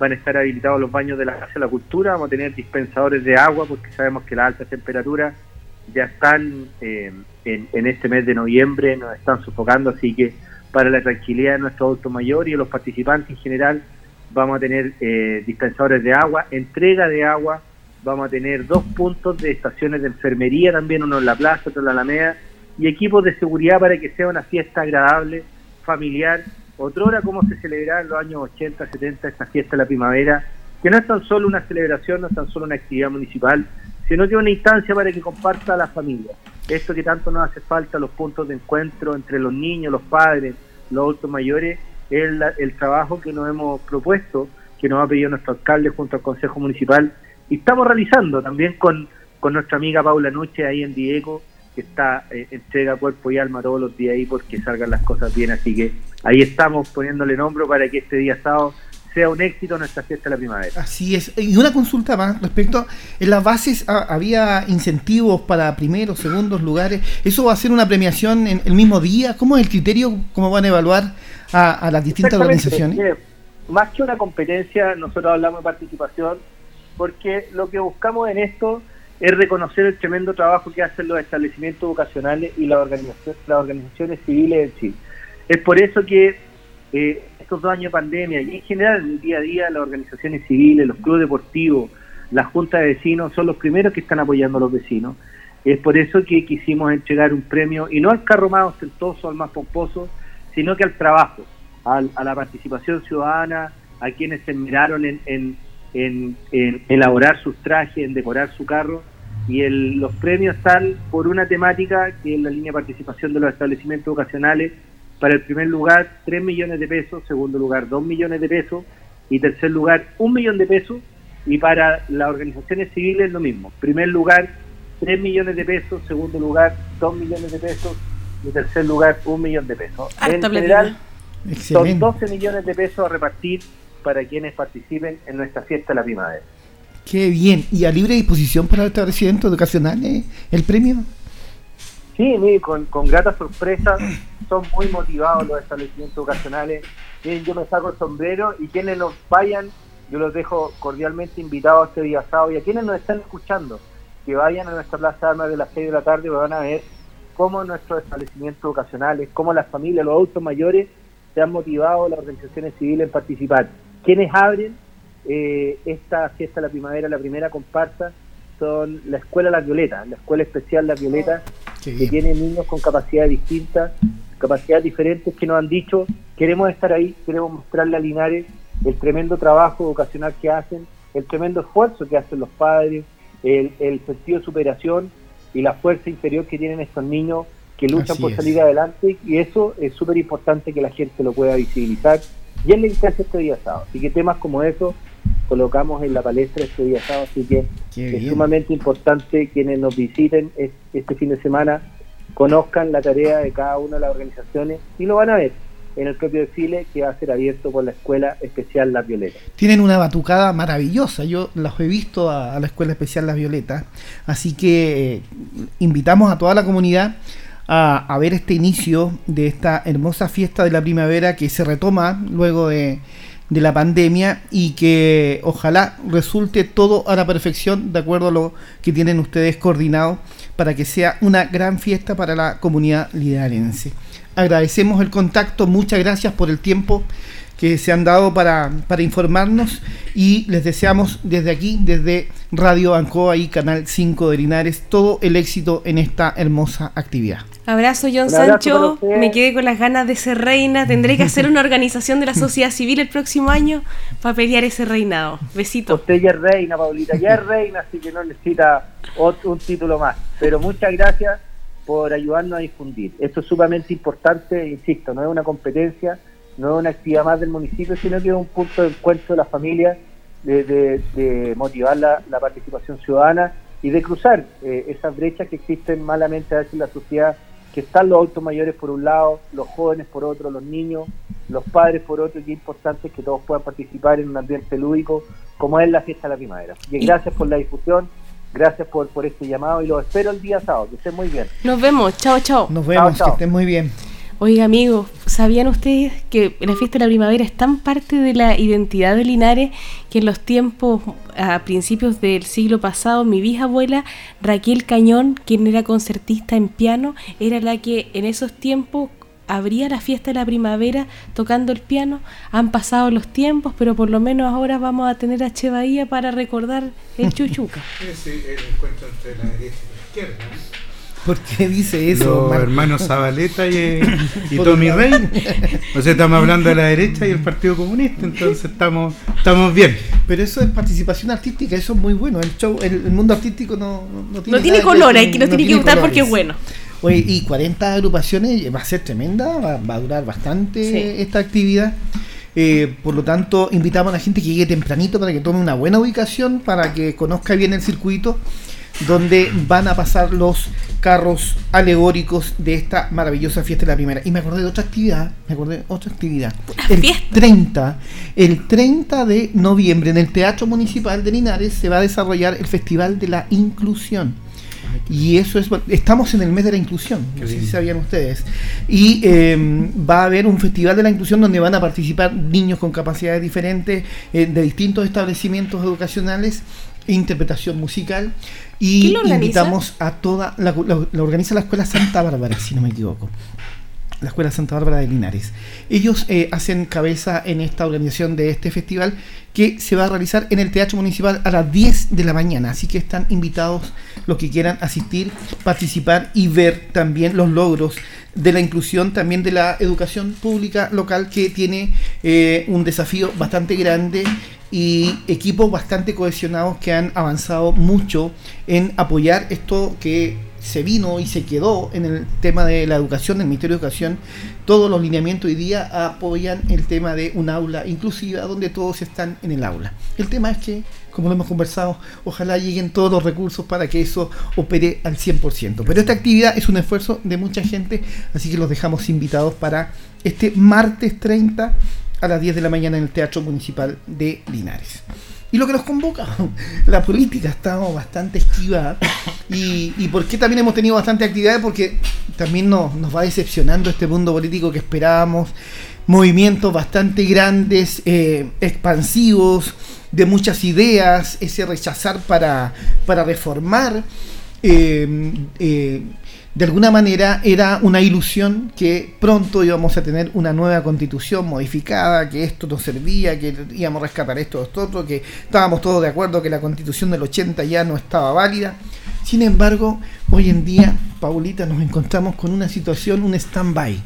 Van a estar habilitados los baños de la Casa de la Cultura. Vamos a tener dispensadores de agua porque sabemos que las altas temperaturas ya están eh, en, en este mes de noviembre, nos están sofocando. Así que para la tranquilidad de nuestro adulto mayor y de los participantes en general, vamos a tener eh, dispensadores de agua, entrega de agua, vamos a tener dos puntos de estaciones de enfermería también, uno en la plaza, otro en la Alameda, y equipos de seguridad para que sea una fiesta agradable, familiar, otra hora como se celebraba en los años 80, 70 esta fiesta de la primavera, que no es tan solo una celebración, no es tan solo una actividad municipal, sino que es una instancia para que comparta a la familia. Esto que tanto nos hace falta, los puntos de encuentro entre los niños, los padres, los adultos mayores, es el, el trabajo que nos hemos propuesto, que nos ha pedido nuestro alcalde junto al Consejo Municipal, y estamos realizando también con, con nuestra amiga Paula Noche ahí en Diego, que está eh, entrega cuerpo y alma todos los días ahí porque salgan las cosas bien, así que ahí estamos poniéndole nombre para que este día sábado sea un éxito nuestra fiesta de la primavera. Así es. Y una consulta más respecto, en las bases ah, había incentivos para primeros, segundos lugares. ¿Eso va a ser una premiación en el mismo día? ¿Cómo es el criterio? ¿Cómo van a evaluar a, a las distintas organizaciones? Mire, más que una competencia, nosotros hablamos de participación porque lo que buscamos en esto es reconocer el tremendo trabajo que hacen los establecimientos educacionales y las organizaciones, las organizaciones civiles en sí. Es por eso que eh, estos dos años de pandemia y en general en el día a día las organizaciones civiles, los clubes deportivos, las juntas de vecinos son los primeros que están apoyando a los vecinos. Es por eso que quisimos entregar un premio, y no al carro más ostentoso, al más pomposo, sino que al trabajo, al- a la participación ciudadana, a quienes se miraron en, en- en- en elaborar sus trajes, en decorar su carro. Y el- los premios están por una temática que es la línea de participación de los establecimientos educacionales. Para el primer lugar, 3 millones de pesos. Segundo lugar, 2 millones de pesos. Y tercer lugar, 1 millón de pesos. Y para las organizaciones civiles, lo mismo. Primer lugar, 3 millones de pesos. Segundo lugar, 2 millones de pesos. Y tercer lugar, 1 millón de pesos. Harta en general, son Excelente. 12 millones de pesos a repartir para quienes participen en nuestra fiesta de la primavera. Qué bien. ¿Y a libre disposición para los establecimientos educacionales el premio? Sí, con, con gratas sorpresas, son muy motivados los establecimientos educacionales. Yo me saco el sombrero y quienes nos vayan, yo los dejo cordialmente invitados este día sábado y a quienes nos están escuchando, que vayan a nuestra plaza de armas de las 6 de la tarde, van a ver cómo nuestros establecimientos educacionales, cómo las familias, los adultos mayores, se han motivado las organizaciones civiles en participar. Quienes abren eh, esta fiesta de la primavera, la primera comparsa, son la Escuela Las Violetas, la Escuela Especial Las Violetas, Qué que bien. tiene niños con capacidades distintas, capacidades diferentes que nos han dicho, queremos estar ahí, queremos mostrarle a Linares el tremendo trabajo educacional que hacen, el tremendo esfuerzo que hacen los padres, el, el sentido de superación y la fuerza interior que tienen estos niños que luchan Así por es. salir adelante y eso es súper importante que la gente lo pueda visibilizar y es la instancia este día sábado. Así que temas como eso colocamos en la palestra este día sábado, así que Qué es bien. sumamente importante quienes nos visiten es- este fin de semana conozcan la tarea de cada una de las organizaciones y lo van a ver en el propio desfile que va a ser abierto por la Escuela Especial Las Violetas. Tienen una batucada maravillosa, yo las he visto a, a la Escuela Especial Las Violetas, así que eh, invitamos a toda la comunidad a, a, ver este inicio de esta hermosa fiesta de la primavera que se retoma luego de, de la pandemia y que ojalá resulte todo a la perfección de acuerdo a lo que tienen ustedes coordinado para que sea una gran fiesta para la comunidad linarense agradecemos el contacto, muchas gracias por el tiempo que se han dado para, para informarnos y les deseamos desde aquí, desde Radio Ancoa y Canal 5 de Linares, todo el éxito en esta hermosa actividad. Abrazo, John abrazo Sancho. Me quedé con las ganas de ser reina. Tendré que hacer una organización de la (laughs) sociedad civil el próximo año para pelear ese reinado. Besito. Usted ya es reina, Paulita, ya es reina, así que no necesita otro, un título más. Pero muchas gracias por ayudarnos a difundir. Esto es sumamente importante, insisto, no es una competencia, no es una actividad más del municipio, sino que es un punto de encuentro de la familia, de, de- de motivar la, la participación ciudadana y de cruzar eh, esas brechas que existen malamente a veces en la sociedad, que están los adultos mayores por un lado, los jóvenes por otro, los niños, los padres por otro, y que es importante que todos puedan participar en un ambiente lúdico como es la fiesta de la primavera. Y gracias por la difusión, gracias por, por este llamado y los espero el día sábado, que estén muy bien. Nos vemos. Chao, chao. Nos vemos, chao. que estén muy bien. Oiga, amigos, ¿sabían ustedes que la fiesta de la primavera es tan parte de la identidad de Linares que en los tiempos, a principios del siglo pasado, mi bisabuela Raquel Cañón, quien era concertista en piano, era la que en esos tiempos abría la fiesta de la primavera tocando el piano. Han pasado los tiempos, pero por lo menos ahora vamos a tener a Che para recordar el chuchuca. (laughs) Es el encuentro entre la derecha y la izquierda. ¿Por qué dice eso? Los hermanos Zabaleta y, y Tommy Rey. O sea, estamos hablando de la derecha y el Partido Comunista, entonces estamos, estamos bien. Pero eso es participación artística, eso es muy bueno. El show, el, el mundo artístico no, no, No tiene color, hay que- no tiene que gustar colores. porque es bueno. Oye, y 40 agrupaciones va a ser tremenda, va, va a durar bastante Sí. esta actividad. Eh, por lo tanto, invitamos a la gente que llegue tempranito para que tome una buena ubicación, para que conozca bien el circuito, donde van a pasar los carros alegóricos de esta maravillosa fiesta de la primera. Y me acordé de otra actividad, me acordé de otra actividad. El 30, el 30 de noviembre en el Teatro Municipal de Linares se va a desarrollar el Festival de la Inclusión. Y eso es, estamos en el mes de la inclusión, no sé si sabían ustedes. Y eh, va a haber un festival de la inclusión donde van a participar niños con capacidades diferentes eh, de distintos establecimientos educacionales, interpretación musical. ¿Quién Y invitamos a toda, la, la- la organiza la Escuela Santa Bárbara, si no me equivoco la Escuela Santa Bárbara de Linares. Ellos eh, hacen cabeza en esta organización de este festival que se va a realizar en el Teatro Municipal a las 10 de la mañana. Así que están invitados los que quieran asistir, participar y ver también los logros de la inclusión, también de la educación pública local que tiene eh, un desafío bastante grande y equipos bastante cohesionados que han avanzado mucho en apoyar esto que se vino y se quedó en el tema de la educación, del Ministerio de Educación. Todos los lineamientos hoy día apoyan el tema de un aula inclusiva donde todos están en el aula. El tema es que, como lo hemos conversado, ojalá lleguen todos los recursos para que eso opere al 100%. Pero esta actividad es un esfuerzo de mucha gente, así que los dejamos invitados para este martes 30 a las 10 de la mañana en el Teatro Municipal de Linares. Y lo que nos convoca, (laughs) la política, estamos bastante esquiva. Y, y por qué también hemos tenido bastante actividad, porque también nos, nos va decepcionando este mundo político que esperábamos. Movimientos bastante grandes, eh, expansivos, de muchas ideas, ese rechazar para, para reformar. eh, eh, de alguna manera era una ilusión que pronto íbamos a tener una nueva constitución modificada, que esto nos servía, que íbamos a rescatar esto, esto, otro, que estábamos todos de acuerdo que la constitución del 80 ya no estaba válida. Sin embargo, hoy en día, Paulita, nos encontramos con una situación, un stand-by,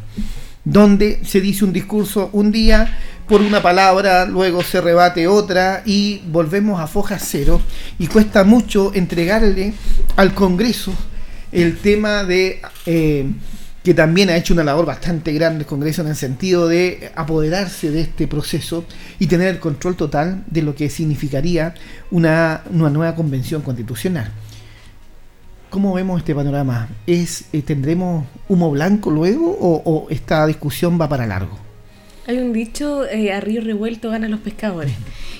donde se dice un discurso un día por una palabra, luego se rebate otra y volvemos a foja cero y cuesta mucho entregarle al Congreso el tema de eh, que también ha hecho una labor bastante grande el Congreso en el sentido de apoderarse de este proceso y tener el control total de lo que significaría una, una nueva convención constitucional. ¿Cómo vemos este panorama? ¿Es, eh, ¿Tendremos humo blanco luego o, o esta discusión va para largo? Hay un dicho, eh, a río revuelto ganan los pescadores.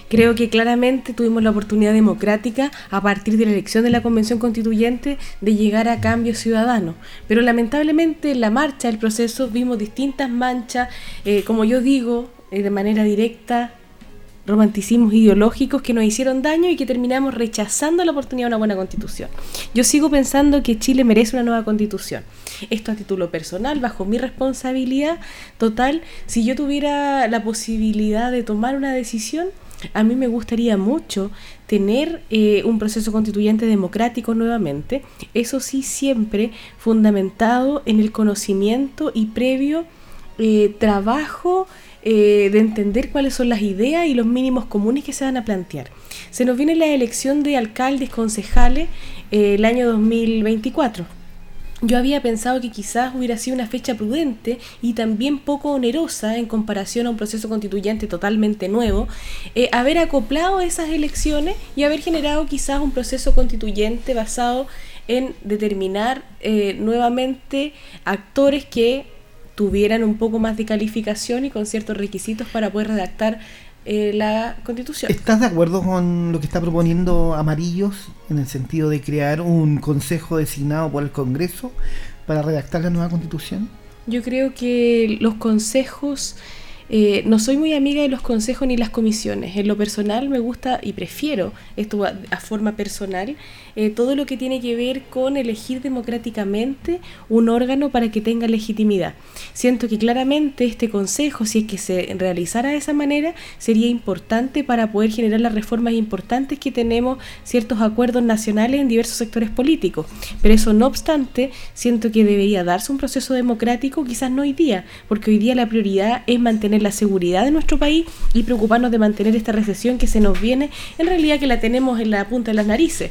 Creo que claramente tuvimos la oportunidad democrática a partir de la elección de la Convención Constituyente de llegar a cambios ciudadanos. Pero lamentablemente en la marcha del proceso vimos distintas manchas, eh, como yo digo, eh, de manera directa, romanticismos ideológicos que nos hicieron daño y que terminamos rechazando la oportunidad de una buena constitución. Yo sigo pensando que Chile merece una nueva constitución. Esto a título personal, bajo mi responsabilidad total, si yo tuviera la posibilidad de tomar una decisión, a mí me gustaría mucho tener eh, un proceso constituyente democrático nuevamente, eso sí siempre fundamentado en el conocimiento y previo eh, trabajo eh, de entender cuáles son las ideas y los mínimos comunes que se van a plantear. Se nos viene la elección de alcaldes, concejales, el año 2024 yo había pensado que quizás hubiera sido una fecha prudente y también poco onerosa en comparación a un proceso constituyente totalmente nuevo, eh, haber acoplado esas elecciones y haber generado quizás un proceso constituyente basado en determinar eh, nuevamente actores que tuvieran un poco más de calificación y con ciertos requisitos para poder redactar eh, la constitución. ¿Estás de acuerdo con lo que está proponiendo Amarillos en el sentido de crear un consejo designado por el Congreso para redactar la nueva constitución? Yo creo que los consejos eh, no soy muy amiga de los consejos ni las comisiones. En lo personal me gusta y prefiero, esto a, forma personal, eh, todo lo que tiene que ver con elegir democráticamente un órgano para que tenga legitimidad. Siento que claramente este consejo, si es que se realizara de esa manera, sería importante para poder generar las reformas importantes que tenemos ciertos acuerdos nacionales en diversos sectores políticos. Pero eso no obstante, siento que debería darse un proceso democrático, quizás no hoy día, porque hoy día la prioridad es mantener la seguridad de nuestro país y preocuparnos de mantener esta recesión que se nos viene, en realidad que la tenemos en la punta de las narices.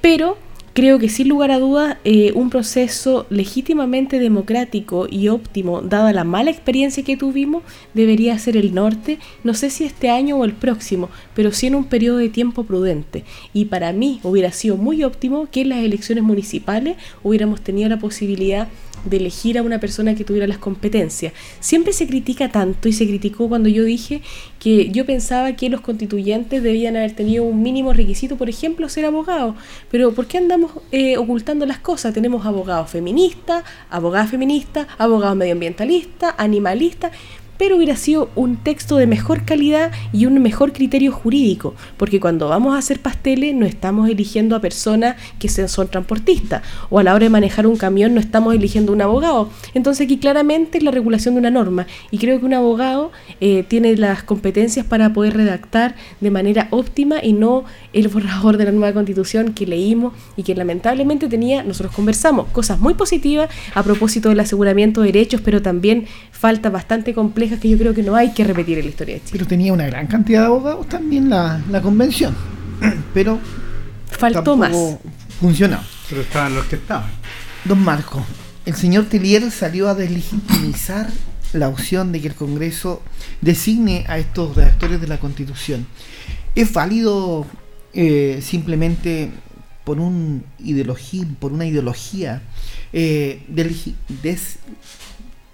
Pero creo que sin lugar a dudas eh, un proceso legítimamente democrático y óptimo, dada la mala experiencia que tuvimos, debería ser el norte, no sé si este año o el próximo, pero sí en un periodo de tiempo prudente. Y para mí hubiera sido muy óptimo que en las elecciones municipales hubiéramos tenido la posibilidad de elegir a una persona que tuviera las competencias. Siempre se critica tanto y se criticó cuando yo dije que yo pensaba que los constituyentes debían haber tenido un mínimo requisito, por ejemplo, ser abogados. Pero ¿por qué andamos eh, ocultando las cosas? Tenemos abogados feministas, abogadas feministas, abogados medioambientalistas, animalistas pero hubiera sido un texto de mejor calidad y un mejor criterio jurídico, porque cuando vamos a hacer pasteles no estamos eligiendo a personas que son transportistas, o a la hora de manejar un camión no estamos eligiendo un abogado. Entonces aquí claramente es la regulación de una norma, y creo que un abogado eh, tiene las competencias para poder redactar de manera óptima y no el borrador de la nueva constitución que leímos y que lamentablemente tenía, nosotros conversamos, cosas muy positivas a propósito del aseguramiento de derechos, pero también falta bastante compleja que yo creo que no hay que repetir en la historia de Chile. Pero tenía una gran cantidad de abogados también la, convención. (clears throat) Pero faltó más. Funcionó. Pero estaban los que estaban. Don Marco, el señor Telier salió a deslegitimizar la opción de que el Congreso designe a estos redactores de la Constitución. ¿Es válido eh, simplemente por un ideología, por una ideología eh, des,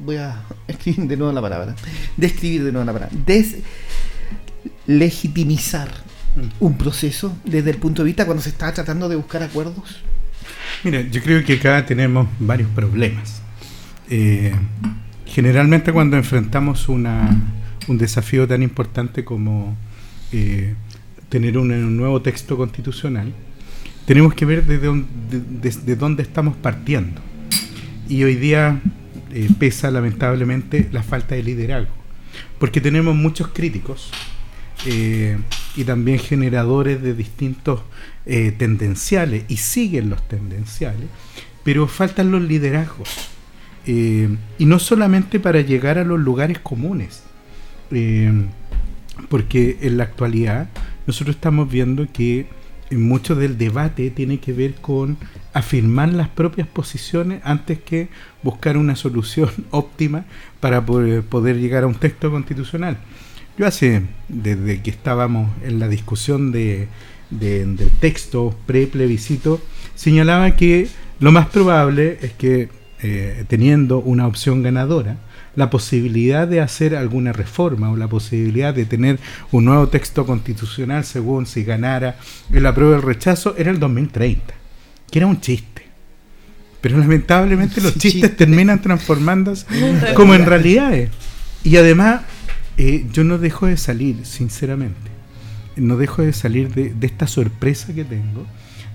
voy a (laughs) escribir de nuevo la palabra, describir de nuevo la palabra, deslegitimizar mm. un proceso desde el punto de vista cuando se está tratando de buscar acuerdos? Mira, yo creo que acá tenemos varios problemas. Eh, generalmente cuando enfrentamos una, un desafío tan importante como eh, tener un, nuevo texto constitucional, tenemos que ver desde desde dónde estamos partiendo. Y hoy día eh, pesa lamentablemente la falta de liderazgo, porque tenemos muchos críticos eh, y también generadores de distintos eh, tendenciales, y siguen los tendenciales, pero faltan los liderazgos. y no solamente para llegar a los lugares comunes, porque en la actualidad nosotros estamos viendo que mucho del debate tiene que ver con afirmar las propias posiciones antes que buscar una solución (laughs) óptima para poder, llegar a un texto constitucional. Yo hace, desde que estábamos en la discusión de, del texto pre-plebiscito, señalaba que Lo más probable es que eh, teniendo una opción ganadora, la posibilidad de hacer alguna reforma o la posibilidad de tener un nuevo texto constitucional según si ganara el apruebo o el rechazo era el 2030, que era un chiste. Pero lamentablemente los (laughs) chistes terminan transformándose (laughs) como en realidades. Y además, eh, yo no dejo de salir, sinceramente, no dejo de salir de, esta sorpresa que tengo,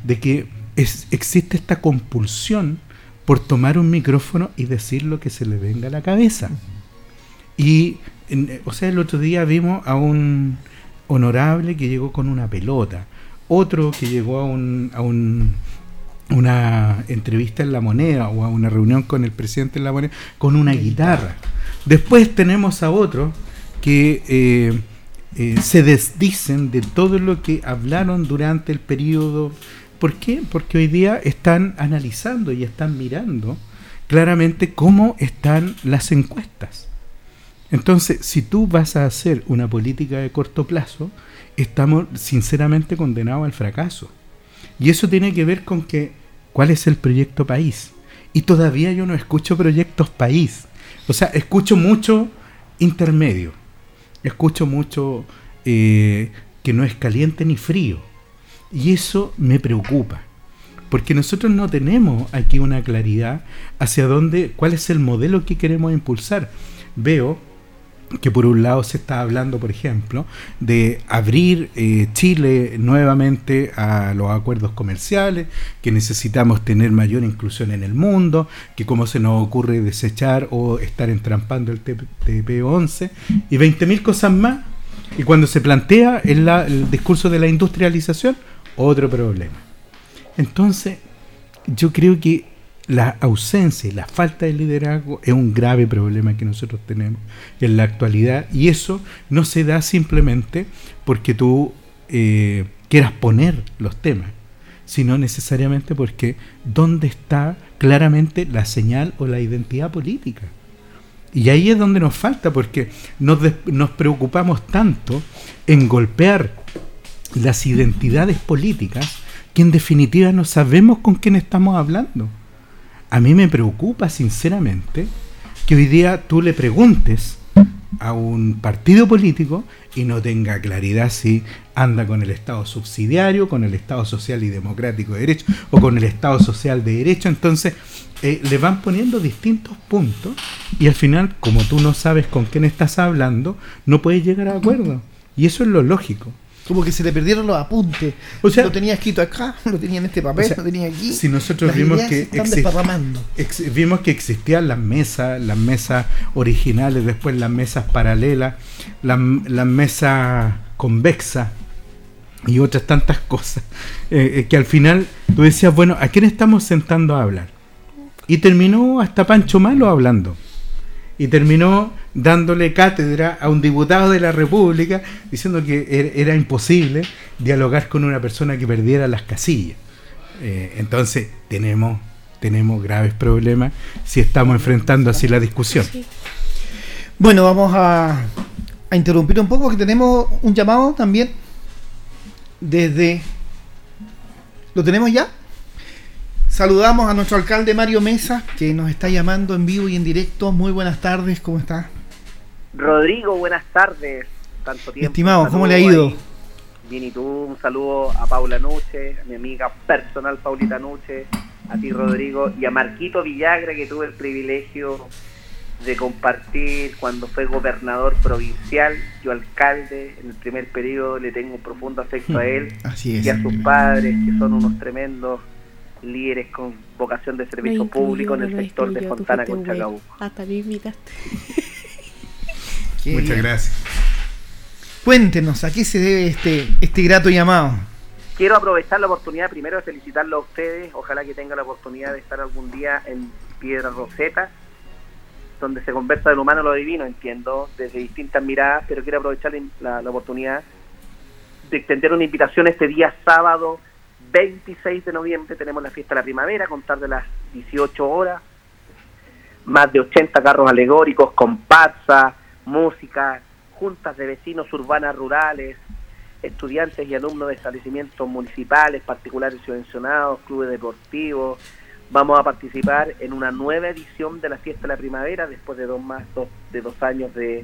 de que existe esta compulsión por tomar un micrófono y decir lo que se le venga a la cabeza. Y, o sea, el otro día vimos a un honorable que llegó con una pelota, otro que llegó a un, a un una entrevista en La Moneda o a una reunión con el presidente en La Moneda con una guitarra. Después tenemos a otro que eh, eh, se desdicen de todo lo que hablaron durante el periodo ¿Por qué? Porque hoy día están analizando y están mirando claramente cómo están las encuestas. Entonces, si tú vas a hacer una política de corto plazo, estamos sinceramente condenados al fracaso. Y eso tiene que ver con que, ¿cuál es el proyecto país? Y todavía yo no escucho proyectos país. O sea, escucho mucho intermedio. Escucho mucho eh, que no es caliente ni frío. Y eso me preocupa, porque nosotros no tenemos aquí una claridad hacia dónde, cuál es el modelo que queremos impulsar. Veo que por un lado se está hablando, por ejemplo, de abrir eh, Chile nuevamente a los acuerdos comerciales, que necesitamos tener mayor inclusión en el mundo, que cómo se nos ocurre desechar o estar entrampando el TP11 y 20.000 cosas más. Y cuando se plantea el discurso de la industrialización, otro problema. Entonces, yo creo que la ausencia y la falta de liderazgo es un grave problema que nosotros tenemos en la actualidad y eso no se da simplemente porque tú eh, quieras poner los temas, sino necesariamente porque dónde está claramente la señal o la identidad política. Y ahí es donde nos falta, porque nos, nos preocupamos tanto en golpear las identidades políticas que en definitiva no sabemos con quién estamos hablando. A mí me preocupa sinceramente que hoy día tú le preguntes a un partido político y no tenga claridad si anda con el Estado subsidiario, con el Estado social y democrático de derecho o con el Estado social de derecho. Entonces eh, le van poniendo distintos puntos y al final, como tú no sabes con quién estás hablando, no puedes llegar a acuerdo. Y eso es lo lógico. Como que se le perdieron los apuntes. O sea, lo tenía escrito acá, (laughs) lo tenía en este papel, lo tenía aquí. Si nosotros vimos que, vimos que existían las mesas, las mesas originales, después las mesas paralelas, las, mesas convexas y otras tantas cosas, eh, eh, que al final tú decías, bueno, ¿a quién estamos sentando a hablar? Y terminó hasta Pancho Malo hablando. Y terminó dándole cátedra a un diputado de la República diciendo que er-, era imposible dialogar con una persona que perdiera las casillas. Eh, entonces tenemos, tenemos graves problemas si estamos enfrentando así la discusión. Bueno, vamos a, a interrumpir un poco, que tenemos un llamado también desde... ¿Lo tenemos ya? Saludamos a nuestro alcalde Mario Mesa, que nos está llamando en vivo y en directo. Muy buenas tardes, ¿cómo está? Rodrigo, buenas tardes. Tanto tiempo. Estimado, ¿cómo le ha ido? Bien, y tú, un saludo a Paula Nuche, a mi amiga personal Paulita Nuche, a ti Rodrigo, y a Marquito Villagra, que tuve el privilegio de compartir cuando fue gobernador provincial, yo alcalde, en el primer periodo le tengo un profundo afecto a él y a sus padres, que son unos tremendos líderes con vocación de servicio público en el sector de Fontana con Chacabuco. Hasta me invitaste. Muchas gracias. Cuéntenos, ¿a qué se debe este, este grato llamado? Quiero aprovechar la oportunidad primero de felicitarlo a ustedes. Ojalá que tenga la oportunidad de estar algún día en Piedra Roseta, donde se conversa del humano a lo divino, entiendo, desde distintas miradas, pero quiero aprovechar la, la oportunidad de extender una invitación este día sábado 26 de noviembre. Tenemos la fiesta de la primavera, contar de las 18 horas. Más de 80 carros alegóricos, comparsa, música, juntas de vecinos urbanas rurales, estudiantes y alumnos de establecimientos municipales, particulares subvencionados, clubes deportivos, vamos a participar en una nueva edición de la fiesta de la primavera después de dos más dos, de dos años de,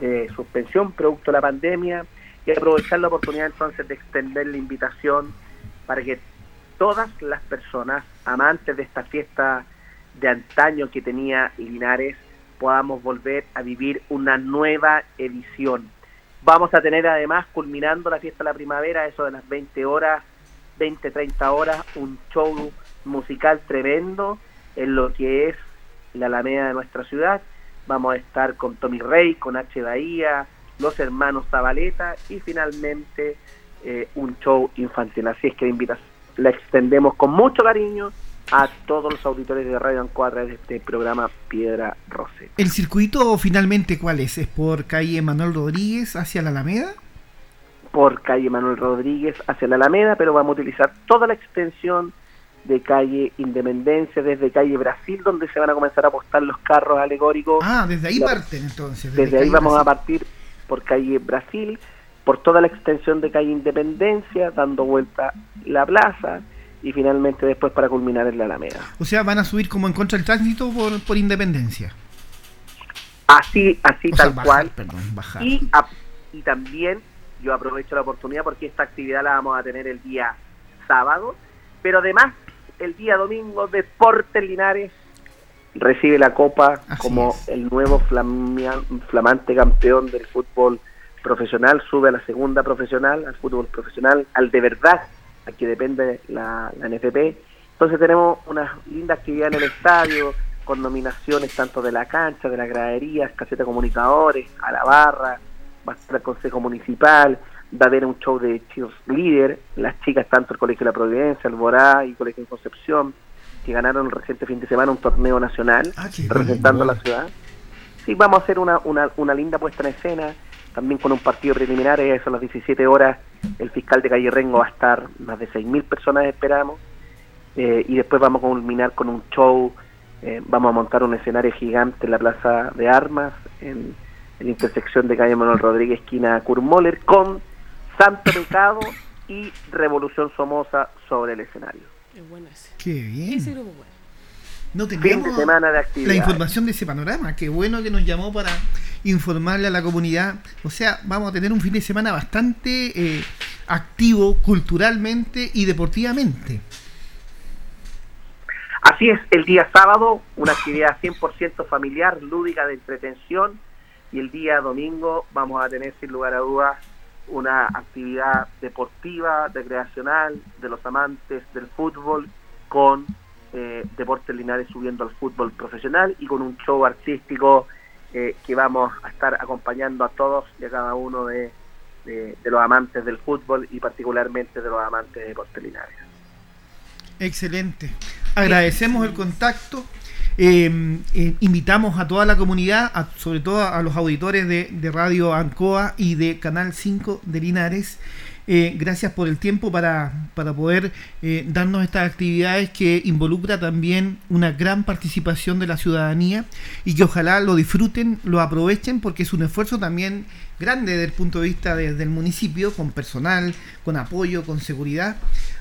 de suspensión producto de la pandemia y aprovechar la oportunidad entonces de extender la invitación para que todas las personas amantes de esta fiesta de antaño que tenía Linares podamos volver a vivir una nueva edición. Vamos a tener además, culminando la fiesta de la primavera, eso de las 20 horas, 20, 30 horas, un show musical tremendo en lo que es la Alameda de nuestra ciudad. Vamos a estar con Tommy Rey, con H. Bahía, los hermanos Zabaleta y finalmente eh, un show infantil. Así es que la invitación la extendemos con mucho cariño a todos los auditores de Radio Ancoa de este programa Piedra Roseta. ¿El circuito finalmente cuál es? ¿Es por calle Manuel Rodríguez hacia la Alameda? Por calle Manuel Rodríguez hacia la Alameda, pero vamos a utilizar toda la extensión de calle Independencia, desde calle Brasil, donde se van a comenzar a apostar los carros alegóricos. Ah, desde ahí parten entonces. Desde, ahí vamos a partir por calle Brasil, por toda la extensión de calle Independencia, dando vuelta la plaza y finalmente después para culminar en la Alameda. O sea, van a subir como en contra del tránsito por, por Independencia. Así, así O sea, tal bajar, cual. perdón, bajar. Y, a- y también yo aprovecho la oportunidad porque esta actividad la vamos a tener el día sábado, pero además el día domingo Deportes Linares recibe la copa como el nuevo flamante campeón del fútbol profesional, sube a la segunda profesional, al fútbol profesional, al de verdad, al que depende la, la NFP. Entonces tenemos una linda actividad en el estadio, con nominaciones tanto de la cancha, de las graderías, caseta de comunicadores, a la barra, va a estar el Consejo Municipal, va a haber un show de líder, las chicas tanto el Colegio de la Providencia, el Borá y el Colegio de Concepción, que ganaron el reciente fin de semana un torneo nacional representando a la ciudad. Sí, vamos a hacer una, una, una linda puesta en escena, también con un partido preliminar, eso a las 17 horas, el fiscal de Calle Rengo va a estar, más de 6.000 personas esperamos, eh, y después vamos a culminar con un show, eh, vamos a montar un escenario gigante en la Plaza de Armas, en, en la intersección de calle Manuel Rodríguez, esquina Kurmoller, con Santo Pecado y Revolución Somoza sobre el escenario. Es bueno ese. Qué bien. Ese grupo bueno. No Fin teníamos de semana de la información de ese panorama. Qué bueno que nos llamó para informarle a la comunidad. O sea, vamos a tener un fin de semana bastante eh, activo culturalmente y deportivamente. Así es, el día sábado, una actividad 100% familiar, lúdica de entretención, y el día domingo vamos a tener sin lugar a dudas una actividad deportiva, recreacional, de los amantes del fútbol, con eh, Deportes Linares subiendo al fútbol profesional y con un show artístico eh, que vamos a estar acompañando a todos y a cada uno de, los amantes del fútbol y particularmente de los amantes de Deportes Linares. Excelente. Agradecemos el contacto. Eh, eh, invitamos a toda la comunidad, a- sobre todo a los auditores de Radio Ancoa y de Canal 5 de Linares. Eh, gracias por el tiempo para, para poder eh, darnos estas actividades que involucra también una gran participación de la ciudadanía y que ojalá lo disfruten, lo aprovechen porque es un esfuerzo también grande desde el punto de vista de- del municipio, con personal, con apoyo, con seguridad.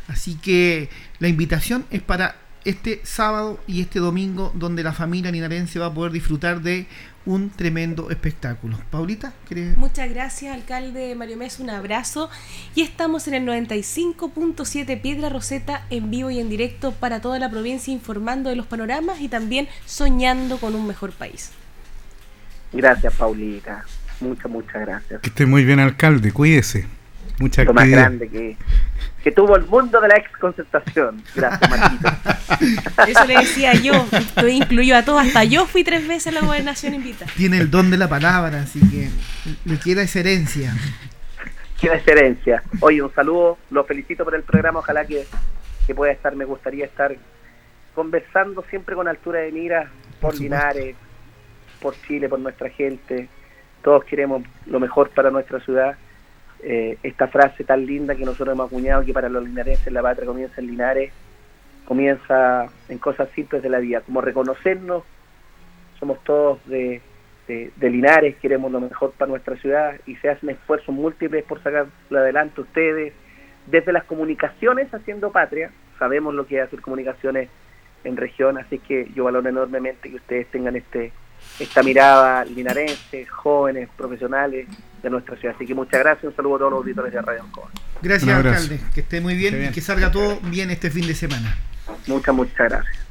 Así que la invitación es para este sábado y este domingo donde la familia linarense va a poder disfrutar de un tremendo espectáculo. Paulita, ¿querés? Muchas gracias, alcalde Mario Mesa, un abrazo. Y estamos en el 95.7 Piedra Roseta en vivo y en directo para toda la provincia informando de los panoramas y también soñando con un mejor país. Gracias, Paulita. Muchas, muchas gracias. Que esté muy bien, alcalde. Cuídese. Mucha Lo más grande que, que tuvo el mundo de la ex concertación. Gracias, Marquito. (laughs) Eso le decía yo, lo incluyó a todos, hasta yo fui tres veces a la gobernación invita. Tiene el don de la palabra, así que le queda esa herencia. Qué herencia. Oye, un saludo, los felicito por el programa, ojalá que, que pueda estar, me gustaría estar conversando siempre con altura de mira por, supuesto. Linares, por Chile, por nuestra gente. Todos queremos lo mejor para nuestra ciudad. Eh, esta frase tan linda que nosotros hemos acuñado, que para los linarenses la patria comienza en Linares, comienza en cosas simples de la vida, como reconocernos, somos todos de, de, Linares, queremos lo mejor para nuestra ciudad y se hacen esfuerzos múltiples por sacarlo adelante ustedes, desde las comunicaciones haciendo patria, sabemos lo que es hacer comunicaciones en región, así que yo valoro enormemente que ustedes tengan este esta mirada linarense, jóvenes, profesionales de nuestra ciudad. Así que muchas gracias, un saludo a todos los auditores de Radio Ancoa. Gracias, alcalde, que esté muy bien, y que salga todo bien este fin de semana. Muchas, muchas gracias.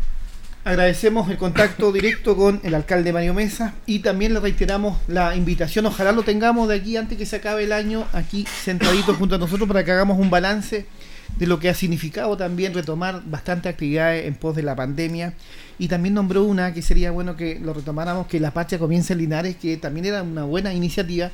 Agradecemos el contacto directo con el alcalde Mario Mesa y también le reiteramos la invitación, ojalá lo tengamos de aquí antes que se acabe el año, aquí sentaditos junto a nosotros para que hagamos un balance de lo que ha significado también retomar bastante actividades en pos de la pandemia y también nombró una que sería bueno que lo retomáramos, que la Pacha comienza en Linares, que también era una buena iniciativa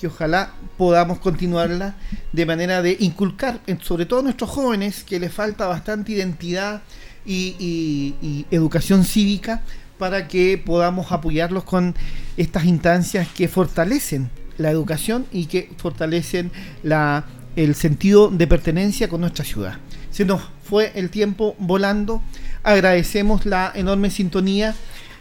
que ojalá podamos continuarla de manera de inculcar, sobre todo a nuestros jóvenes, que les falta bastante identidad y, educación cívica para que podamos apoyarlos con estas instancias que fortalecen la educación y que fortalecen la, el sentido de pertenencia con nuestra ciudad. Se nos fue el tiempo volando. Agradecemos la enorme sintonía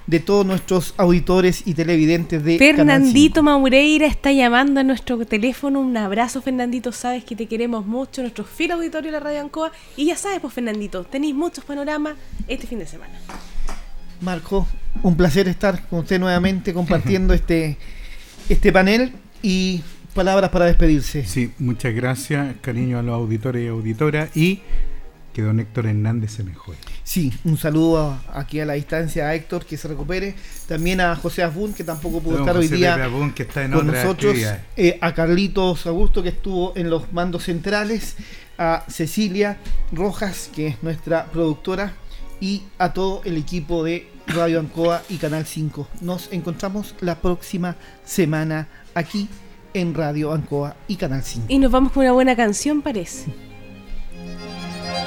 de todos nuestros auditores y televidentes de Fernandito Maureira está llamando a nuestro teléfono. Un abrazo, Fernandito. Sabes que te queremos mucho, nuestro fiel auditorio de la Radio Ancoa. Y ya sabes, pues, Fernandito, tenéis muchos panoramas este fin de semana. Marco, un placer estar con usted nuevamente compartiendo (laughs) este, este panel y palabras para despedirse. Sí, muchas gracias, cariño a los auditores y auditoras. Y que don Héctor Hernández se mejore. Sí, un saludo aquí a la distancia a Héctor, que se recupere. También a José Abun, que tampoco pudo estar hoy día que está en con nosotros. Eh, a Carlitos Augusto, que estuvo en los mandos centrales. A Cecilia Rojas, que es nuestra productora. Y a todo el equipo de Radio Ancoa y Canal 5. Nos encontramos la próxima semana aquí en Radio Ancoa y Canal 5. Y nos vamos con una buena canción, parece.